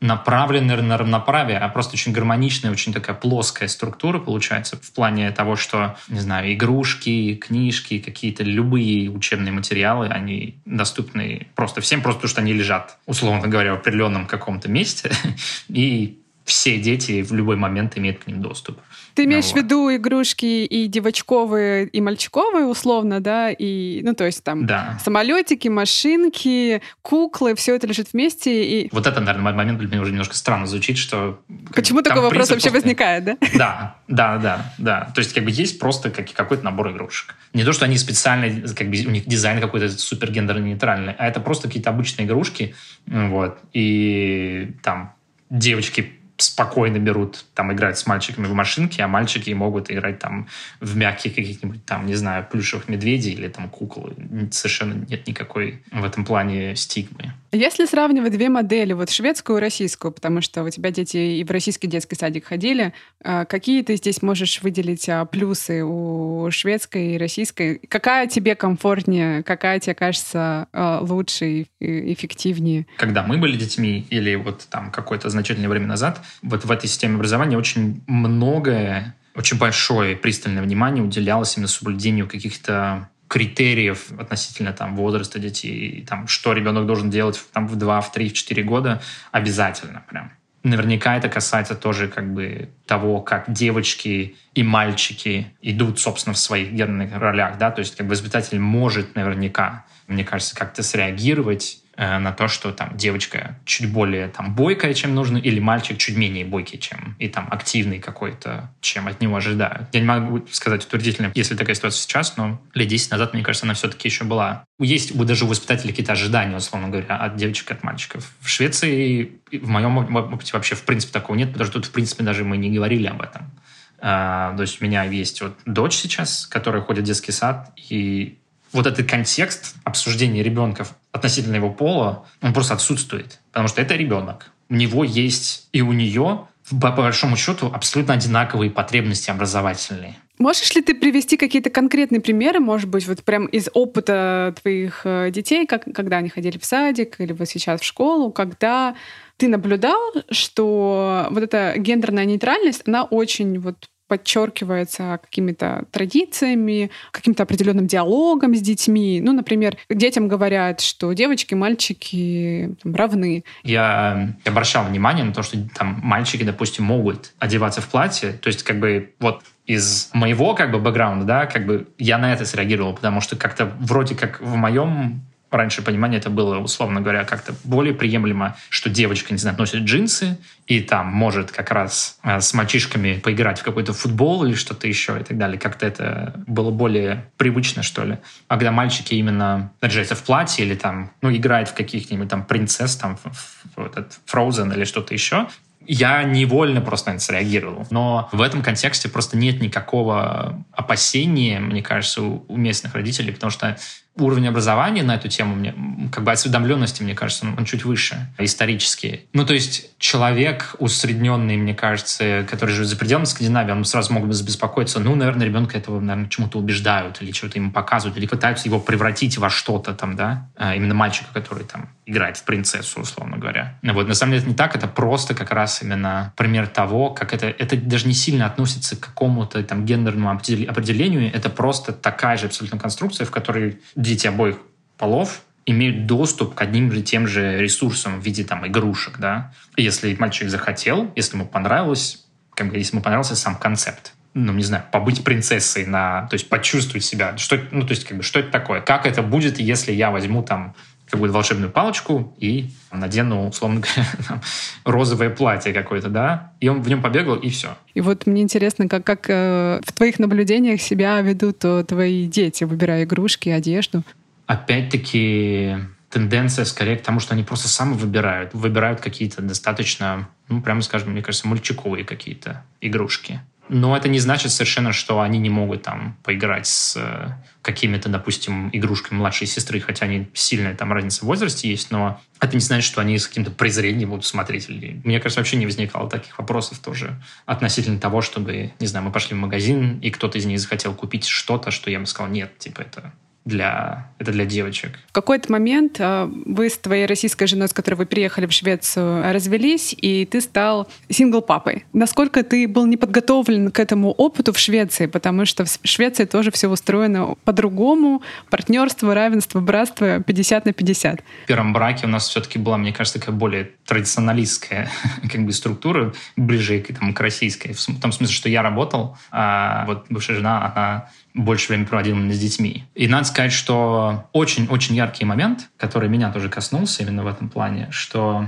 направлены на равноправие, а просто очень гармоничная, очень такая плоская структура получается в плане того, что, не знаю, игрушки, книжки, какие-то любые учебные материалы, они доступны просто всем, просто потому что они лежат, условно говоря, в определенном каком-то месте, [laughs] и все дети в любой момент имеют к ним доступ. Ты имеешь ну, в виду игрушки и девочковые, и мальчиковые, условно, да? И, ну, то есть там да. самолетики, машинки, куклы, все это лежит вместе. И... Вот это, наверное, момент для меня уже немножко странно звучит, что... Почему такой вопрос вообще просто... возникает, да? [laughs] Да, да, да, да. То есть как бы есть просто какой-то набор игрушек. Не то, что они специально, как бы у них дизайн какой-то супер гендерно-нейтральный, а это просто какие-то обычные игрушки, вот, и там девочки спокойно берут, там, играть с мальчиками в машинки, а мальчики могут играть там в мягких каких-нибудь там, не знаю, плюшевых медведей или там куклы. Совершенно нет никакой в этом плане стигмы. Если сравнивать две модели, вот шведскую и российскую, потому что у тебя дети и в российский детский садик ходили, а, какие ты здесь можешь выделить а, плюсы у шведской и российской? Какая тебе комфортнее, какая тебе кажется а, лучше и эффективнее? Когда мы были детьми или вот там какое-то значительное время назад, вот в этой системе образования очень многое очень большое пристальное внимание уделялось именно соблюдению каких-то критериев относительно там, возраста детей, там, что ребенок должен делать там, в 2, в 3, в 4 года, обязательно прям. Наверняка это касается тоже как бы того, как девочки и мальчики идут, собственно, в своих генных ролях, да, то есть как бы воспитатель может наверняка, мне кажется, как-то среагировать на то, что там девочка чуть более там бойкая, чем нужно, или мальчик чуть менее бойкий, чем и там активный какой-то, чем от него ожидают. Я не могу сказать утвердительно, если такая ситуация сейчас, но лет 10 назад, мне кажется, она все-таки еще была. Есть даже у воспитателей какие-то ожидания, условно говоря, от девочек, от мальчиков. В Швеции, в моем опыте вообще в принципе такого нет, потому что тут в принципе даже мы не говорили об этом. А, то есть у меня есть вот дочь сейчас, которая ходит в детский сад, и вот этот контекст обсуждения ребенка относительно его пола, он просто отсутствует. Потому что это ребенок. У него есть и у нее, по большому счету, абсолютно одинаковые потребности образовательные. Можешь ли ты привести какие-то конкретные примеры, может быть, вот прям из опыта твоих э, детей, как, когда они ходили в садик или вот сейчас в школу, когда ты наблюдал, что вот эта гендерная нейтральность, она очень вот подчеркивается какими-то традициями, каким-то определенным диалогом с детьми. Ну, например, детям говорят, что девочки, мальчики там, равны. Я обращал внимание на то, что там мальчики, допустим, могут одеваться в платье. То есть, как бы, вот из моего как бы бэкграунда, да, как бы я на это среагировал, потому что как-то вроде как в моем раньше понимание это было, условно говоря, как-то более приемлемо, что девочка, не знаю, носит джинсы и там может как раз э, с мальчишками поиграть в какой-то футбол или что-то еще и так далее. Как-то это было более привычно, что ли. А когда мальчики именно наряжаются в платье или там, ну, играют в каких-нибудь там принцесс, там, в, в этот Frozen или что-то еще, я невольно просто на это среагировал. Но в этом контексте просто нет никакого опасения, мне кажется, у местных родителей, потому что уровень образования на эту тему, мне, как бы осведомленности, мне кажется, он, он чуть выше исторически. Ну, то есть человек усредненный, мне кажется, который живет за пределами Скандинавии, он сразу мог бы забеспокоиться, ну, наверное, ребенка этого, наверное, чему-то убеждают или что-то ему показывают, или пытаются его превратить во что-то там, да, а, именно мальчика, который там играет в принцессу, условно говоря. Вот, на самом деле это не так, это просто как раз именно пример того, как это, это даже не сильно относится к какому-то там гендерному определению, это просто такая же абсолютно конструкция, в которой дети обоих полов имеют доступ к одним же тем же ресурсам в виде там игрушек, да. Если мальчик захотел, если ему понравилось, как бы, если ему понравился сам концепт, ну, не знаю, побыть принцессой на, то есть почувствовать себя, что, ну, то есть, как бы, что это такое? Как это будет, если я возьму там какую-то волшебную палочку и надену, условно говоря, [laughs] там, розовое платье какое-то, да, и он в нем побегал, и все. И вот мне интересно, как, как э, в твоих наблюдениях себя ведут э, твои дети, выбирая игрушки, одежду? Опять-таки, тенденция скорее к тому, что они просто сами выбирают. Выбирают какие-то достаточно, ну, прямо скажем, мне кажется, мальчиковые какие-то игрушки. Но это не значит совершенно, что они не могут там поиграть с э, какими-то, допустим, игрушками младшей сестры, хотя они сильная там разница в возрасте есть, но это не значит, что они с каким-то презрением будут смотреть. Мне кажется, вообще не возникало таких вопросов тоже относительно того, чтобы, не знаю, мы пошли в магазин, и кто-то из них захотел купить что-то, что я бы сказал, нет, типа это для, это для девочек. В какой-то момент э, вы с твоей российской женой, с которой вы приехали в Швецию, развелись, и ты стал сингл-папой. Насколько ты был не подготовлен к этому опыту в Швеции? Потому что в Швеции тоже все устроено по-другому. Партнерство, равенство, братство 50 на 50. В первом браке у нас все-таки была, мне кажется, такая более традиционалистская [laughs] как бы структура, ближе к, там, к российской. В том смысле, что я работал, а вот бывшая жена, она больше времени проводил именно с детьми. И надо сказать, что очень-очень яркий момент, который меня тоже коснулся именно в этом плане, что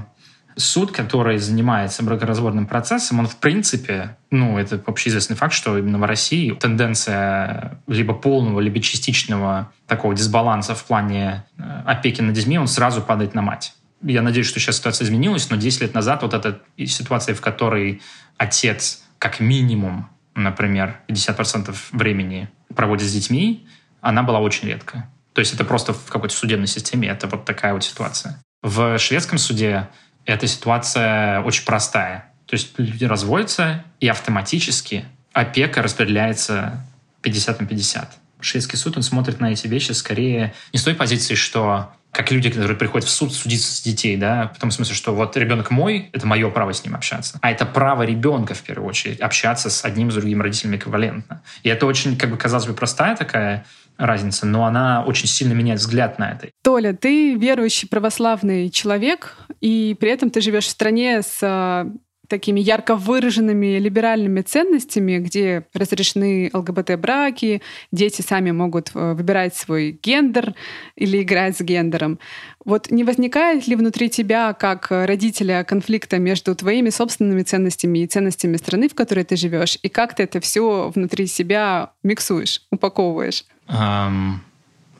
суд, который занимается бракоразводным процессом, он в принципе, ну, это общеизвестный факт, что именно в России тенденция либо полного, либо частичного такого дисбаланса в плане э, опеки над детьми, он сразу падает на мать. Я надеюсь, что сейчас ситуация изменилась, но 10 лет назад вот эта ситуация, в которой отец как минимум, например, 50% времени проводит с детьми, она была очень редкая. То есть это просто в какой-то судебной системе, это вот такая вот ситуация. В шведском суде эта ситуация очень простая. То есть люди разводятся, и автоматически опека распределяется 50 на 50. Шведский суд, он смотрит на эти вещи скорее не с той позиции, что как люди, которые приходят в суд судиться с детей, да, в том смысле, что вот ребенок мой, это мое право с ним общаться. А это право ребенка, в первую очередь, общаться с одним, с другим родителем эквивалентно. И это очень, как бы, казалось бы, простая такая разница, но она очень сильно меняет взгляд на это. Толя, ты верующий православный человек, и при этом ты живешь в стране с такими ярко выраженными либеральными ценностями, где разрешены ЛГБТ-браки, дети сами могут э, выбирать свой гендер или играть с гендером. Вот не возникает ли внутри тебя, как родителя, конфликта между твоими собственными ценностями и ценностями страны, в которой ты живешь, и как ты это все внутри себя миксуешь, упаковываешь? Um,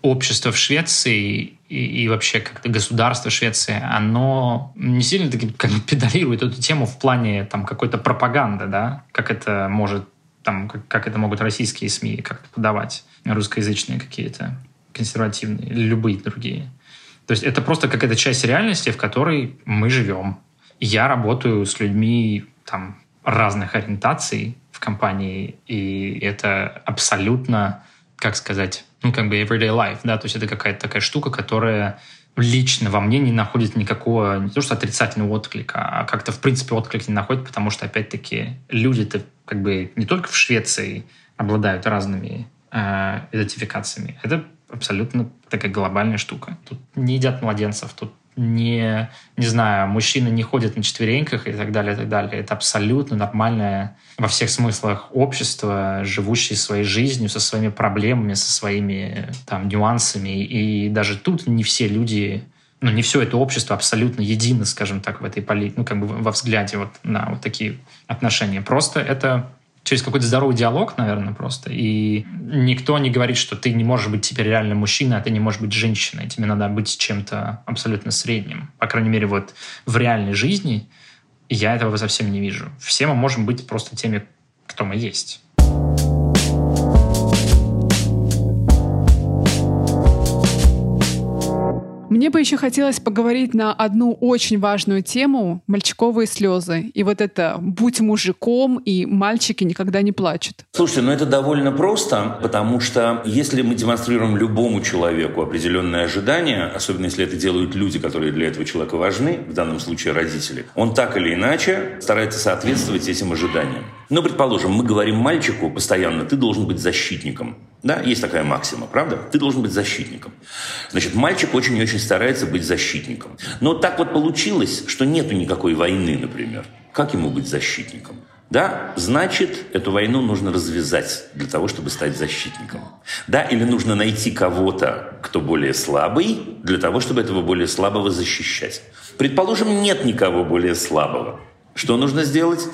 общество в Швеции и, и вообще как-то государство Швеции, оно не сильно таки как бы педалирует эту тему в плане там какой-то пропаганды, да, как это может там, как, как это могут российские СМИ как-то подавать, русскоязычные какие-то, консервативные, любые другие. То есть это просто какая-то часть реальности, в которой мы живем. Я работаю с людьми там разных ориентаций в компании, и это абсолютно, как сказать, ну, как бы everyday life, да, то есть это какая-то такая штука, которая лично во мне не находит никакого, не то что отрицательного отклика, а как-то в принципе отклик не находит, потому что, опять-таки, люди-то как бы не только в Швеции обладают разными э, идентификациями. Это абсолютно такая глобальная штука. Тут не едят младенцев, тут не, не знаю, мужчины не ходят на четвереньках и так далее, и так далее. Это абсолютно нормальное во всех смыслах общество, живущее своей жизнью, со своими проблемами, со своими там нюансами. И даже тут не все люди ну, не все это общество абсолютно едино, скажем так, в этой политике, ну, как бы во взгляде вот на вот такие отношения. Просто это через какой-то здоровый диалог, наверное, просто. И никто не говорит, что ты не можешь быть теперь реально мужчиной, а ты не можешь быть женщиной. Тебе надо быть чем-то абсолютно средним. По крайней мере, вот в реальной жизни я этого совсем не вижу. Все мы можем быть просто теми, кто мы есть. Мне бы еще хотелось поговорить на одну очень важную тему — мальчиковые слезы. И вот это «будь мужиком» и «мальчики никогда не плачут». Слушайте, ну это довольно просто, потому что если мы демонстрируем любому человеку определенные ожидания, особенно если это делают люди, которые для этого человека важны, в данном случае родители, он так или иначе старается соответствовать этим ожиданиям. Ну, предположим, мы говорим мальчику постоянно, ты должен быть защитником. Да, есть такая максима, правда? Ты должен быть защитником. Значит, мальчик очень и очень старается быть защитником. Но так вот получилось, что нету никакой войны, например. Как ему быть защитником? Да, значит, эту войну нужно развязать для того, чтобы стать защитником. Да, или нужно найти кого-то, кто более слабый, для того, чтобы этого более слабого защищать. Предположим, нет никого более слабого. Что нужно сделать?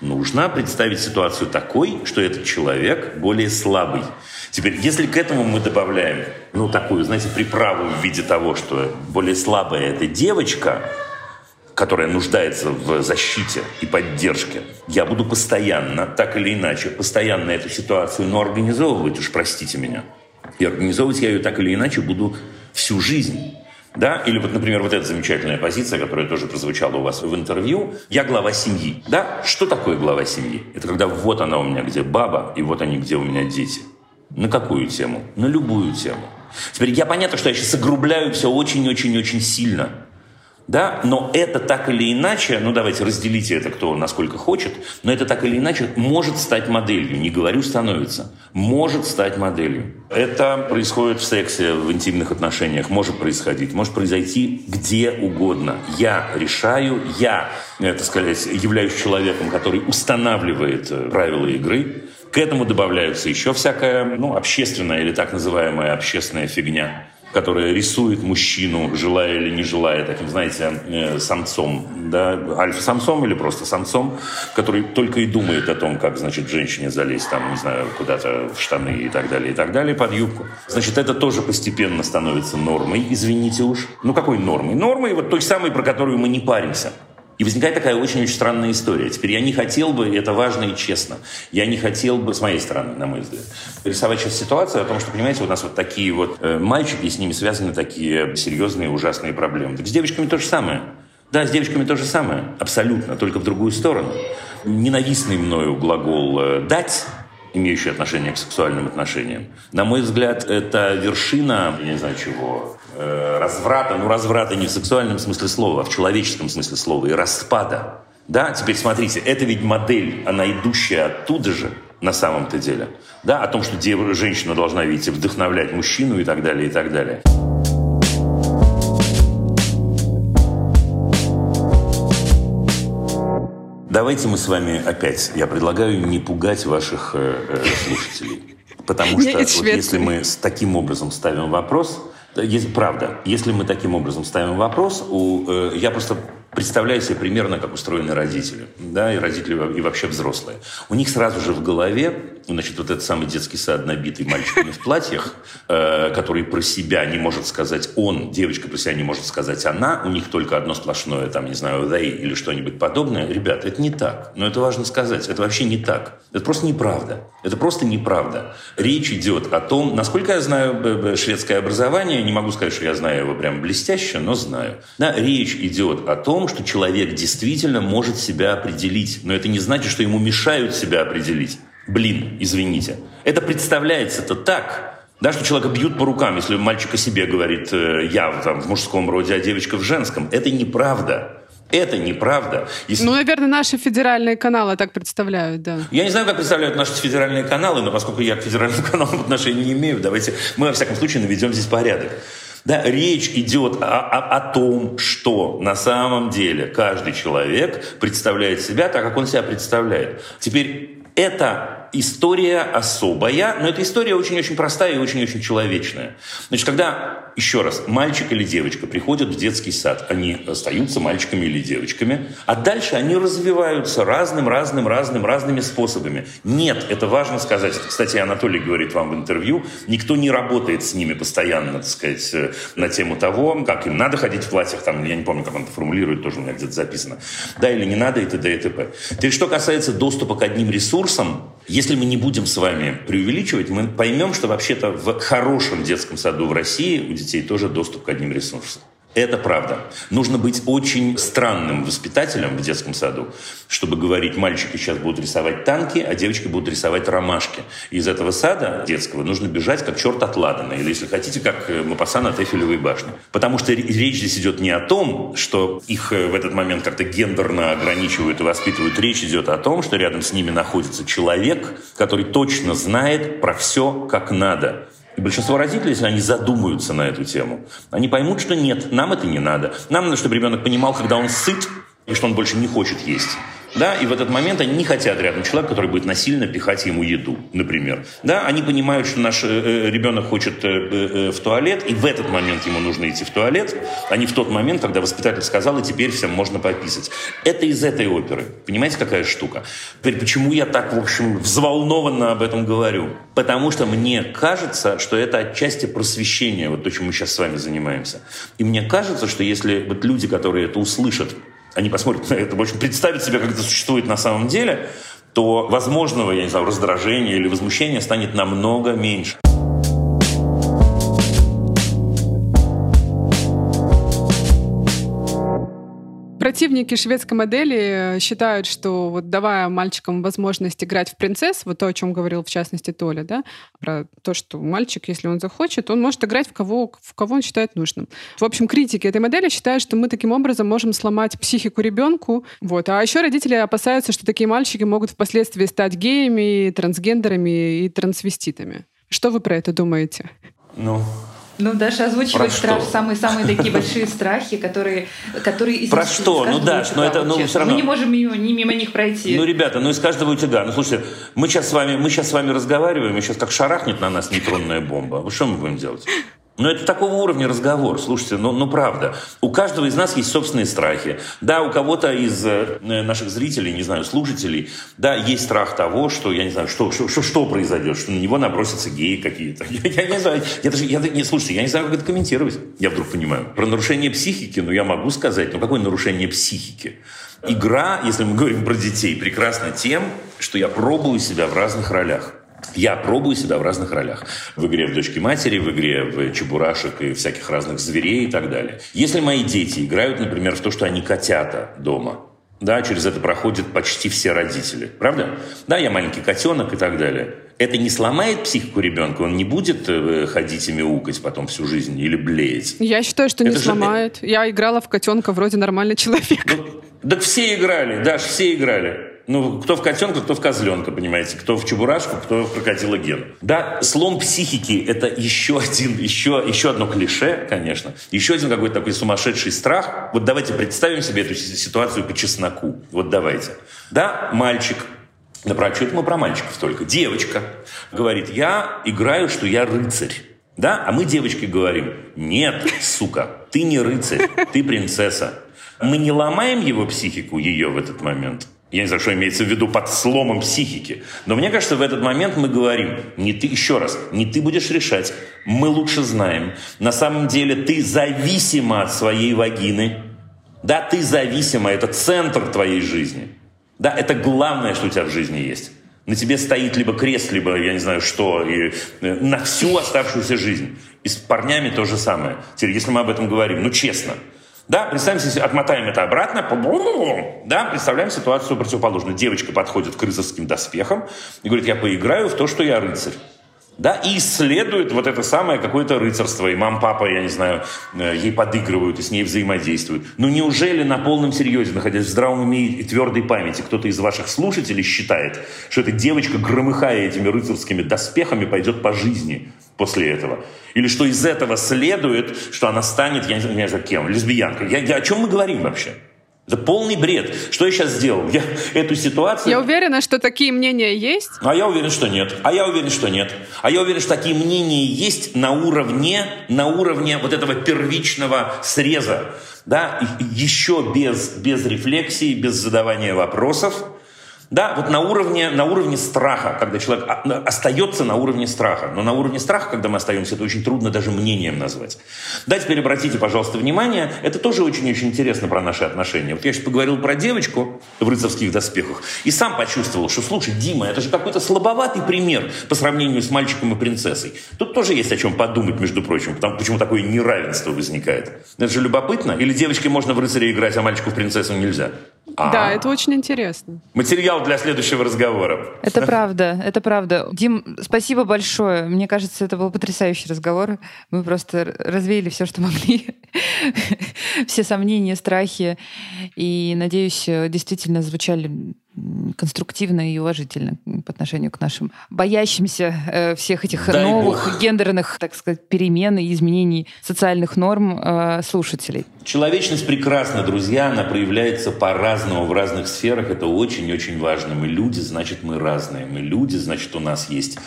Нужно представить ситуацию такой, что этот человек более слабый. Теперь, если к этому мы добавляем, ну, такую, знаете, приправу в виде того, что более слабая эта девочка, которая нуждается в защите и поддержке, я буду постоянно, так или иначе, постоянно эту ситуацию, но организовывать, уж простите меня, и организовывать я ее так или иначе буду всю жизнь. Да? Или вот, например, вот эта замечательная позиция, которая тоже прозвучала у вас в интервью. Я глава семьи. Да? Что такое глава семьи? Это когда вот она у меня где баба, и вот они где у меня дети. На какую тему? На любую тему. Теперь я понятно, что я сейчас огрубляю все очень-очень-очень сильно. Да, но это так или иначе, ну давайте разделите это кто насколько хочет, но это так или иначе может стать моделью, не говорю становится, может стать моделью. Это происходит в сексе, в интимных отношениях, может происходить, может произойти где угодно. Я решаю, я, так сказать, являюсь человеком, который устанавливает э, правила игры, к этому добавляются еще всякая ну, общественная или так называемая общественная фигня которая рисует мужчину, желая или не желая, таким, знаете, э, самцом, да, альфа-самцом или просто самцом, который только и думает о том, как, значит, женщине залезть там, не знаю, куда-то в штаны и так далее, и так далее, под юбку. Значит, это тоже постепенно становится нормой, извините уж. Ну, какой нормой? Нормой вот той самой, про которую мы не паримся. И возникает такая очень-очень странная история. Теперь я не хотел бы, это важно и честно, я не хотел бы, с моей стороны, на мой взгляд, рисовать сейчас ситуацию о том, что, понимаете, у нас вот такие вот э, мальчики, и с ними связаны такие серьезные, ужасные проблемы. Так с девочками то же самое. Да, с девочками то же самое, абсолютно, только в другую сторону. Ненавистный мною глагол э, «дать» имеющий отношение к сексуальным отношениям. На мой взгляд, это вершина, я не знаю чего, э, разврата, ну разврата не в сексуальном смысле слова, а в человеческом смысле слова, и распада. Да, теперь смотрите, это ведь модель, она идущая оттуда же, на самом-то деле. Да, о том, что женщина должна, видите, вдохновлять мужчину и так далее, и так далее. Давайте мы с вами опять, я предлагаю не пугать ваших э, э, слушателей. Потому что вот если мы с таким образом ставим вопрос, есть, правда, если мы таким образом ставим вопрос, у, э, я просто представляю себе примерно, как устроены родители, да, и родители, и вообще взрослые. У них сразу же в голове, значит, вот этот самый детский сад, набитый мальчиками в платьях, э, который про себя не может сказать он, девочка про себя не может сказать она, у них только одно сплошное, там, не знаю, they или что-нибудь подобное. Ребята, это не так. Но это важно сказать. Это вообще не так. Это просто неправда. Это просто неправда. Речь идет о том, насколько я знаю шведское образование, не могу сказать, что я знаю его прям блестяще, но знаю. Да, речь идет о том, что человек действительно может себя определить. Но это не значит, что ему мешают себя определить. Блин, извините. Это представляется-то так, да, что человека бьют по рукам, если мальчик о себе говорит э, «я» там, в мужском роде, а девочка в женском. Это неправда. Это неправда. Если... Ну, наверное, наши федеральные каналы так представляют, да. Я не знаю, как представляют наши федеральные каналы, но поскольку я к федеральным [laughs] каналам отношения не имею, давайте мы, во всяком случае, наведем здесь порядок. Да, речь идет о, о, о том, что на самом деле каждый человек представляет себя так, как он себя представляет. Теперь это история особая, но эта история очень-очень простая и очень-очень человечная. Значит, когда, еще раз, мальчик или девочка приходят в детский сад, они остаются мальчиками или девочками, а дальше они развиваются разным-разным, разным, разными способами. Нет, это важно сказать. Кстати, Анатолий говорит вам в интервью, никто не работает с ними постоянно, так сказать, э, на тему того, как им надо ходить в платьях, там, я не помню, как он это формулирует, тоже у меня где-то записано, да или не надо, и т.д. и т.п. Теперь, что касается доступа к одним ресурсам, если мы не будем с вами преувеличивать, мы поймем, что вообще-то в хорошем детском саду в России у детей тоже доступ к одним ресурсам. Это правда. Нужно быть очень странным воспитателем в детском саду, чтобы говорить, мальчики сейчас будут рисовать танки, а девочки будут рисовать ромашки. из этого сада детского нужно бежать как черт от Ладана, или, если хотите, как э, Мапасан от Эйфелевой башни. Потому что речь здесь идет не о том, что их э, в этот момент как-то гендерно ограничивают и воспитывают. Речь идет о том, что рядом с ними находится человек, который точно знает про все как надо. И большинство родителей, если они задумаются на эту тему, они поймут, что нет, нам это не надо. Нам надо, чтобы ребенок понимал, когда он сыт, и что он больше не хочет есть. Да, и в этот момент они не хотят рядом человека, который будет насильно пихать ему еду, например. Да, они понимают, что наш э, э ребенок хочет э, э, в туалет, и в этот момент ему нужно идти в туалет, а не в тот момент, когда воспитатель сказал, и теперь всем можно пописать. Это из этой оперы. Понимаете, какая штука? Теперь почему я так, в общем, взволнованно об этом говорю? Потому что мне кажется, что это отчасти просвещение, вот то, чем мы сейчас с вами занимаемся. И мне кажется, что если вот люди, которые это услышат, они посмотрят на [laughs] это, в общем, представят себе, как это существует на самом деле, то возможного, я не знаю, раздражения или возмущения станет намного меньше. Противники шведской модели считают, что вот давая мальчикам возможность играть в принцесс, вот то, о чем говорил в частности Толя, да, про то, что мальчик, если он захочет, он может играть в кого, в кого он считает нужным. В общем, критики этой модели считают, что мы таким образом можем сломать психику ребенку. Вот. А еще родители опасаются, что такие мальчики могут впоследствии стать геями, трансгендерами и трансвеститами. Что вы про это думаете? Ну, ну, Даша озвучивает страх, самые-самые такие большие страхи, которые, которые Про что? Ну, Даш, но это, ну, все равно... Мы не можем мимо, не мимо них пройти. Ну, ребята, ну, из каждого утюга. Ну, слушайте, мы сейчас с вами, мы сейчас с вами разговариваем, и сейчас как шарахнет на нас нейтронная бомба. Что мы будем делать? Но это такого уровня разговор. Слушайте, ну, ну правда. У каждого из нас есть собственные страхи. Да, у кого-то из э, наших зрителей, не знаю, слушателей, да, есть страх того, что, я не знаю, что, что, что, что произойдет, что на него набросятся геи какие-то. [laughs] Я, я не знаю, я даже, я, не, слушайте, я не знаю, как это комментировать. Я вдруг понимаю. Про нарушение психики, ну, я могу сказать, ну, какое нарушение психики? Игра, если мы говорим про детей, прекрасна тем, что я пробую себя в разных ролях. Я пробую себя в разных ролях. В игре в «Дочке матери», в игре в «Чебурашек» и всяких разных зверей и так далее. Если мои дети играют, например, в то, что они котята дома, да, через это проходят почти все родители. Правда? Да, я маленький котенок и так далее. Это не сломает психику ребенка? Он не будет э, ходить и мяукать потом всю жизнь или блеять? Я считаю, что не Это же- сломает. Я играла в котенка вроде нормальный человек. Ну, так все играли, Даш, все играли. Ну, кто в котенка, кто в козленка, понимаете, кто в чебурашку, кто в крокодила Ген. Да, слом психики – это еще один, еще, еще одно клише, конечно. Еще один какой-то такой сумасшедший страх. Вот давайте представим себе эту си- ситуацию по чесноку. Вот давайте. Да, мальчик, напрочь, это мы про мальчиков только. Девочка говорит, я играю, что я рыцарь. Да? А мы девочке говорим, нет, сука, ты не рыцарь, ты принцесса. Мы не ломаем его психику, ее в этот момент. Я не знаю, что имеется в виду под сломом психики. Но мне кажется, в этот момент мы говорим, не ты, еще раз, не ты будешь решать, мы лучше знаем. На самом деле ты зависима от своей вагины. Да, ты зависима, это центр твоей жизни. Да, это главное, что у тебя в жизни есть. На тебе стоит либо крест, либо я не знаю что, и э, на всю оставшуюся жизнь. И с парнями то же самое. Теперь, если мы об этом говорим, ну честно. Да, представим себе, отмотаем это обратно, да, представляем ситуацию противоположную. Девочка подходит к рыцарским доспехам и говорит, я поиграю в то, что я рыцарь. Да, и исследует вот это самое какое-то рыцарство. И мам, папа, я не знаю, э, ей подыгрывают и с ней взаимодействуют. Ну неужели на полном серьезе, находясь в здравом уме и твердой памяти, кто-то из ваших слушателей считает, что эта девочка, громыхая этими рыцарскими доспехами, пойдет по жизни после этого? Или что из этого следует, что она станет, я не знаю кем, лесбиянкой? Я, я- о чем мы говорим вообще? Это полный бред. Что я сейчас сделал? Я эту ситуацию... Я уверена, что такие мнения есть. А я уверен, что нет. А я уверен, что нет. А я уверен, что такие мнения есть на уровне, на уровне вот этого первичного среза. Да? Еще без, без рефлексии, без задавания вопросов. Да, вот на уровне, на уровне страха, когда человек а, остается на уровне страха. Но на уровне страха, когда мы остаемся, это очень трудно даже мнением назвать. Да, теперь обратите, пожалуйста, внимание, это тоже очень-очень интересно про наши отношения. Вот я сейчас поговорил про девочку в рыцарских доспехах и сам почувствовал, что, слушай, Дима, это же какой-то слабоватый пример по сравнению с мальчиком и принцессой. Тут тоже есть о чем подумать, между прочим, потому, почему такое неравенство возникает. Это же любопытно. Или девочке можно в рыцаря играть, а мальчику в принцессу нельзя? А. Да, это очень интересно. Материал для следующего разговора. Это правда, это правда. Дим, спасибо большое. Мне кажется, это был потрясающий разговор. Мы просто развеяли все, что могли. [laughs] Все сомнения, страхи. И, надеюсь, э, действительно звучали конструктивно и уважительно по отношению к нашим боящимся э, всех этих Дай новых бог. гендерных, так сказать, перемен и изменений социальных норм э, слушателей. Человечность прекрасна, друзья, она проявляется по-разному в разных сферах. Это очень-очень важно. Мы люди, значит, мы разные. Мы люди, значит, у нас есть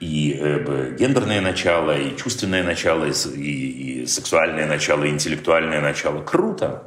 и э, гендерное начало, и чувственное начало, и, и- и сексуальное начало, и интеллектуальное начало. Круто!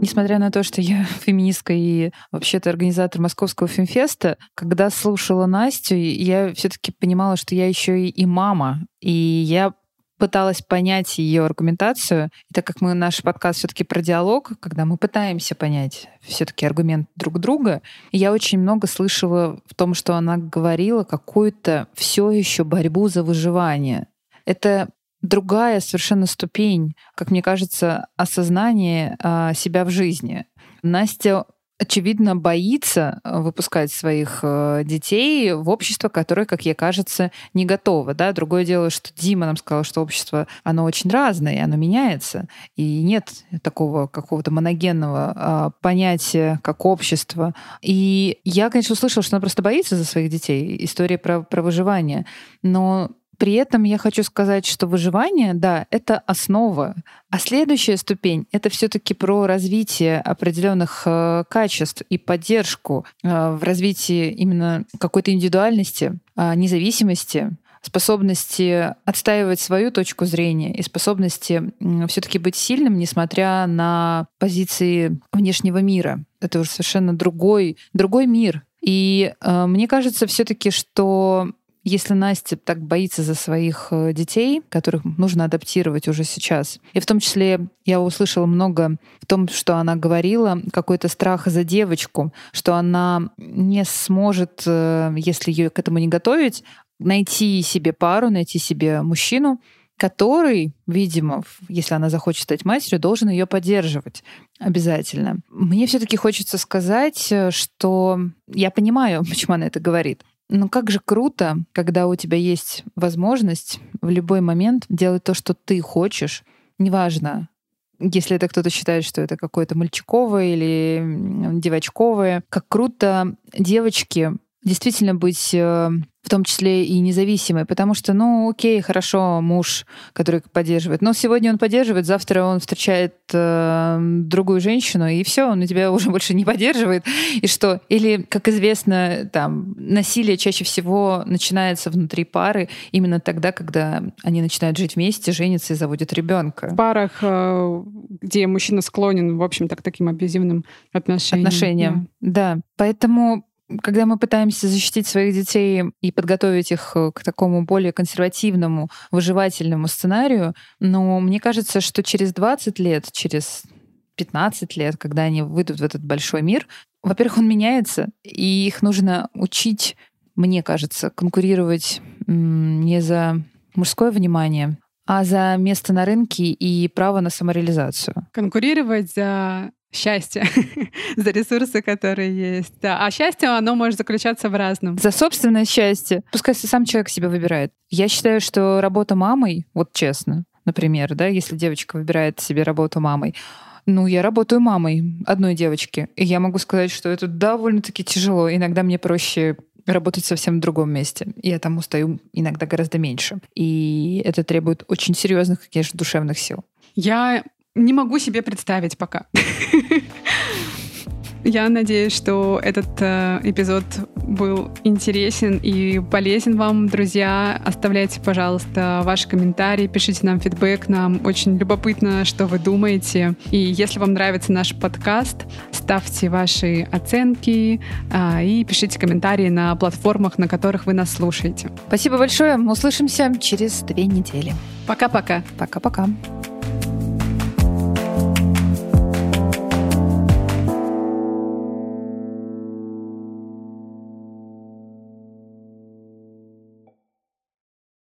Несмотря на то, что я [laughs] феминистка и вообще-то организатор Московского фемфеста, когда слушала Настю, я все-таки понимала, что я еще и, мама. И я пыталась понять ее аргументацию. И так как мы наш подкаст все-таки про диалог, когда мы пытаемся понять все-таки аргумент друг друга, я очень много слышала в том, что она говорила какую-то все еще борьбу за выживание. Это другая совершенно ступень, как мне кажется, осознания а, себя в жизни. Настя очевидно, боится э, выпускать своих э, детей в общество, которое, как ей кажется, не готово. Да? Другое дело, что Дима нам сказал, что общество, оно очень разное, оно меняется. И нет такого какого-то моногенного а, понятия, как общество. И я, конечно, услышала, что она просто боится за своих детей. История про, про выживание. Но при этом я хочу сказать, что выживание, да, это основа. А следующая ступень — это все таки про развитие определенных э, качеств и поддержку э, в развитии именно какой-то индивидуальности, э, независимости, способности отстаивать свою точку зрения и способности все-таки быть сильным, несмотря на позиции внешнего мира. Это уже совершенно другой, другой мир. И э, мне кажется все-таки, что если Настя так боится за своих э, детей, которых нужно адаптировать уже сейчас, и в том числе я услышала много в том, что она говорила, какой-то страх за девочку, что она не сможет, э, если ее к этому не готовить, найти себе пару, найти себе мужчину, который, видимо, если она захочет стать матерью, должен ее поддерживать обязательно. Мне все-таки хочется сказать, э, что я понимаю, [laughs] почему она это говорит. Но как же круто, когда у тебя есть возможность в любой момент делать то, что ты хочешь, неважно, если это кто-то считает, что это какое-то мальчиковое или девочковое, как круто девочки действительно быть э, в том числе и независимой, потому что, ну, окей, хорошо, муж, который поддерживает, но сегодня он поддерживает, завтра он встречает э, другую женщину, и все, он тебя уже больше не поддерживает, и что? Или, как известно, там, насилие чаще всего начинается внутри пары именно тогда, когда они начинают жить вместе, женятся и заводят ребенка. В парах, э, где мужчина склонен, в общем-то, к таким абьюзивным отношениям. Отношениям, да. да. Поэтому когда мы пытаемся защитить своих детей и подготовить их э, к такому более консервативному, выживательному сценарию, но мне кажется, что через 20 лет, через 15 лет, когда они выйдут в этот большой мир, во-первых, он меняется, и их нужно учить, мне кажется, конкурировать не за мужское внимание, а за место на рынке и право на самореализацию. Конкурировать за счастье, [laughs] за ресурсы, которые есть. Да. А счастье, оно может заключаться в разном. За собственное счастье. Пускай сам человек себя выбирает. Я считаю, что работа мамой, вот честно, например, да, если девочка выбирает себе работу мамой, ну, я работаю мамой одной девочки, и я могу сказать, что это довольно-таки тяжело. Иногда мне проще работать совсем в другом месте. Я там устаю иногда гораздо меньше. И это требует очень серьезных, конечно, душевных сил. Я не могу себе представить пока. Я надеюсь, что этот э, эпизод был интересен и полезен вам, друзья. Оставляйте, пожалуйста, ваши комментарии, пишите нам фидбэк. Нам очень любопытно, что вы думаете. И если вам нравится наш подкаст, ставьте ваши оценки э, и пишите комментарии на платформах, на которых вы нас слушаете. Спасибо большое. Услышимся через две недели. Пока-пока. Пока-пока.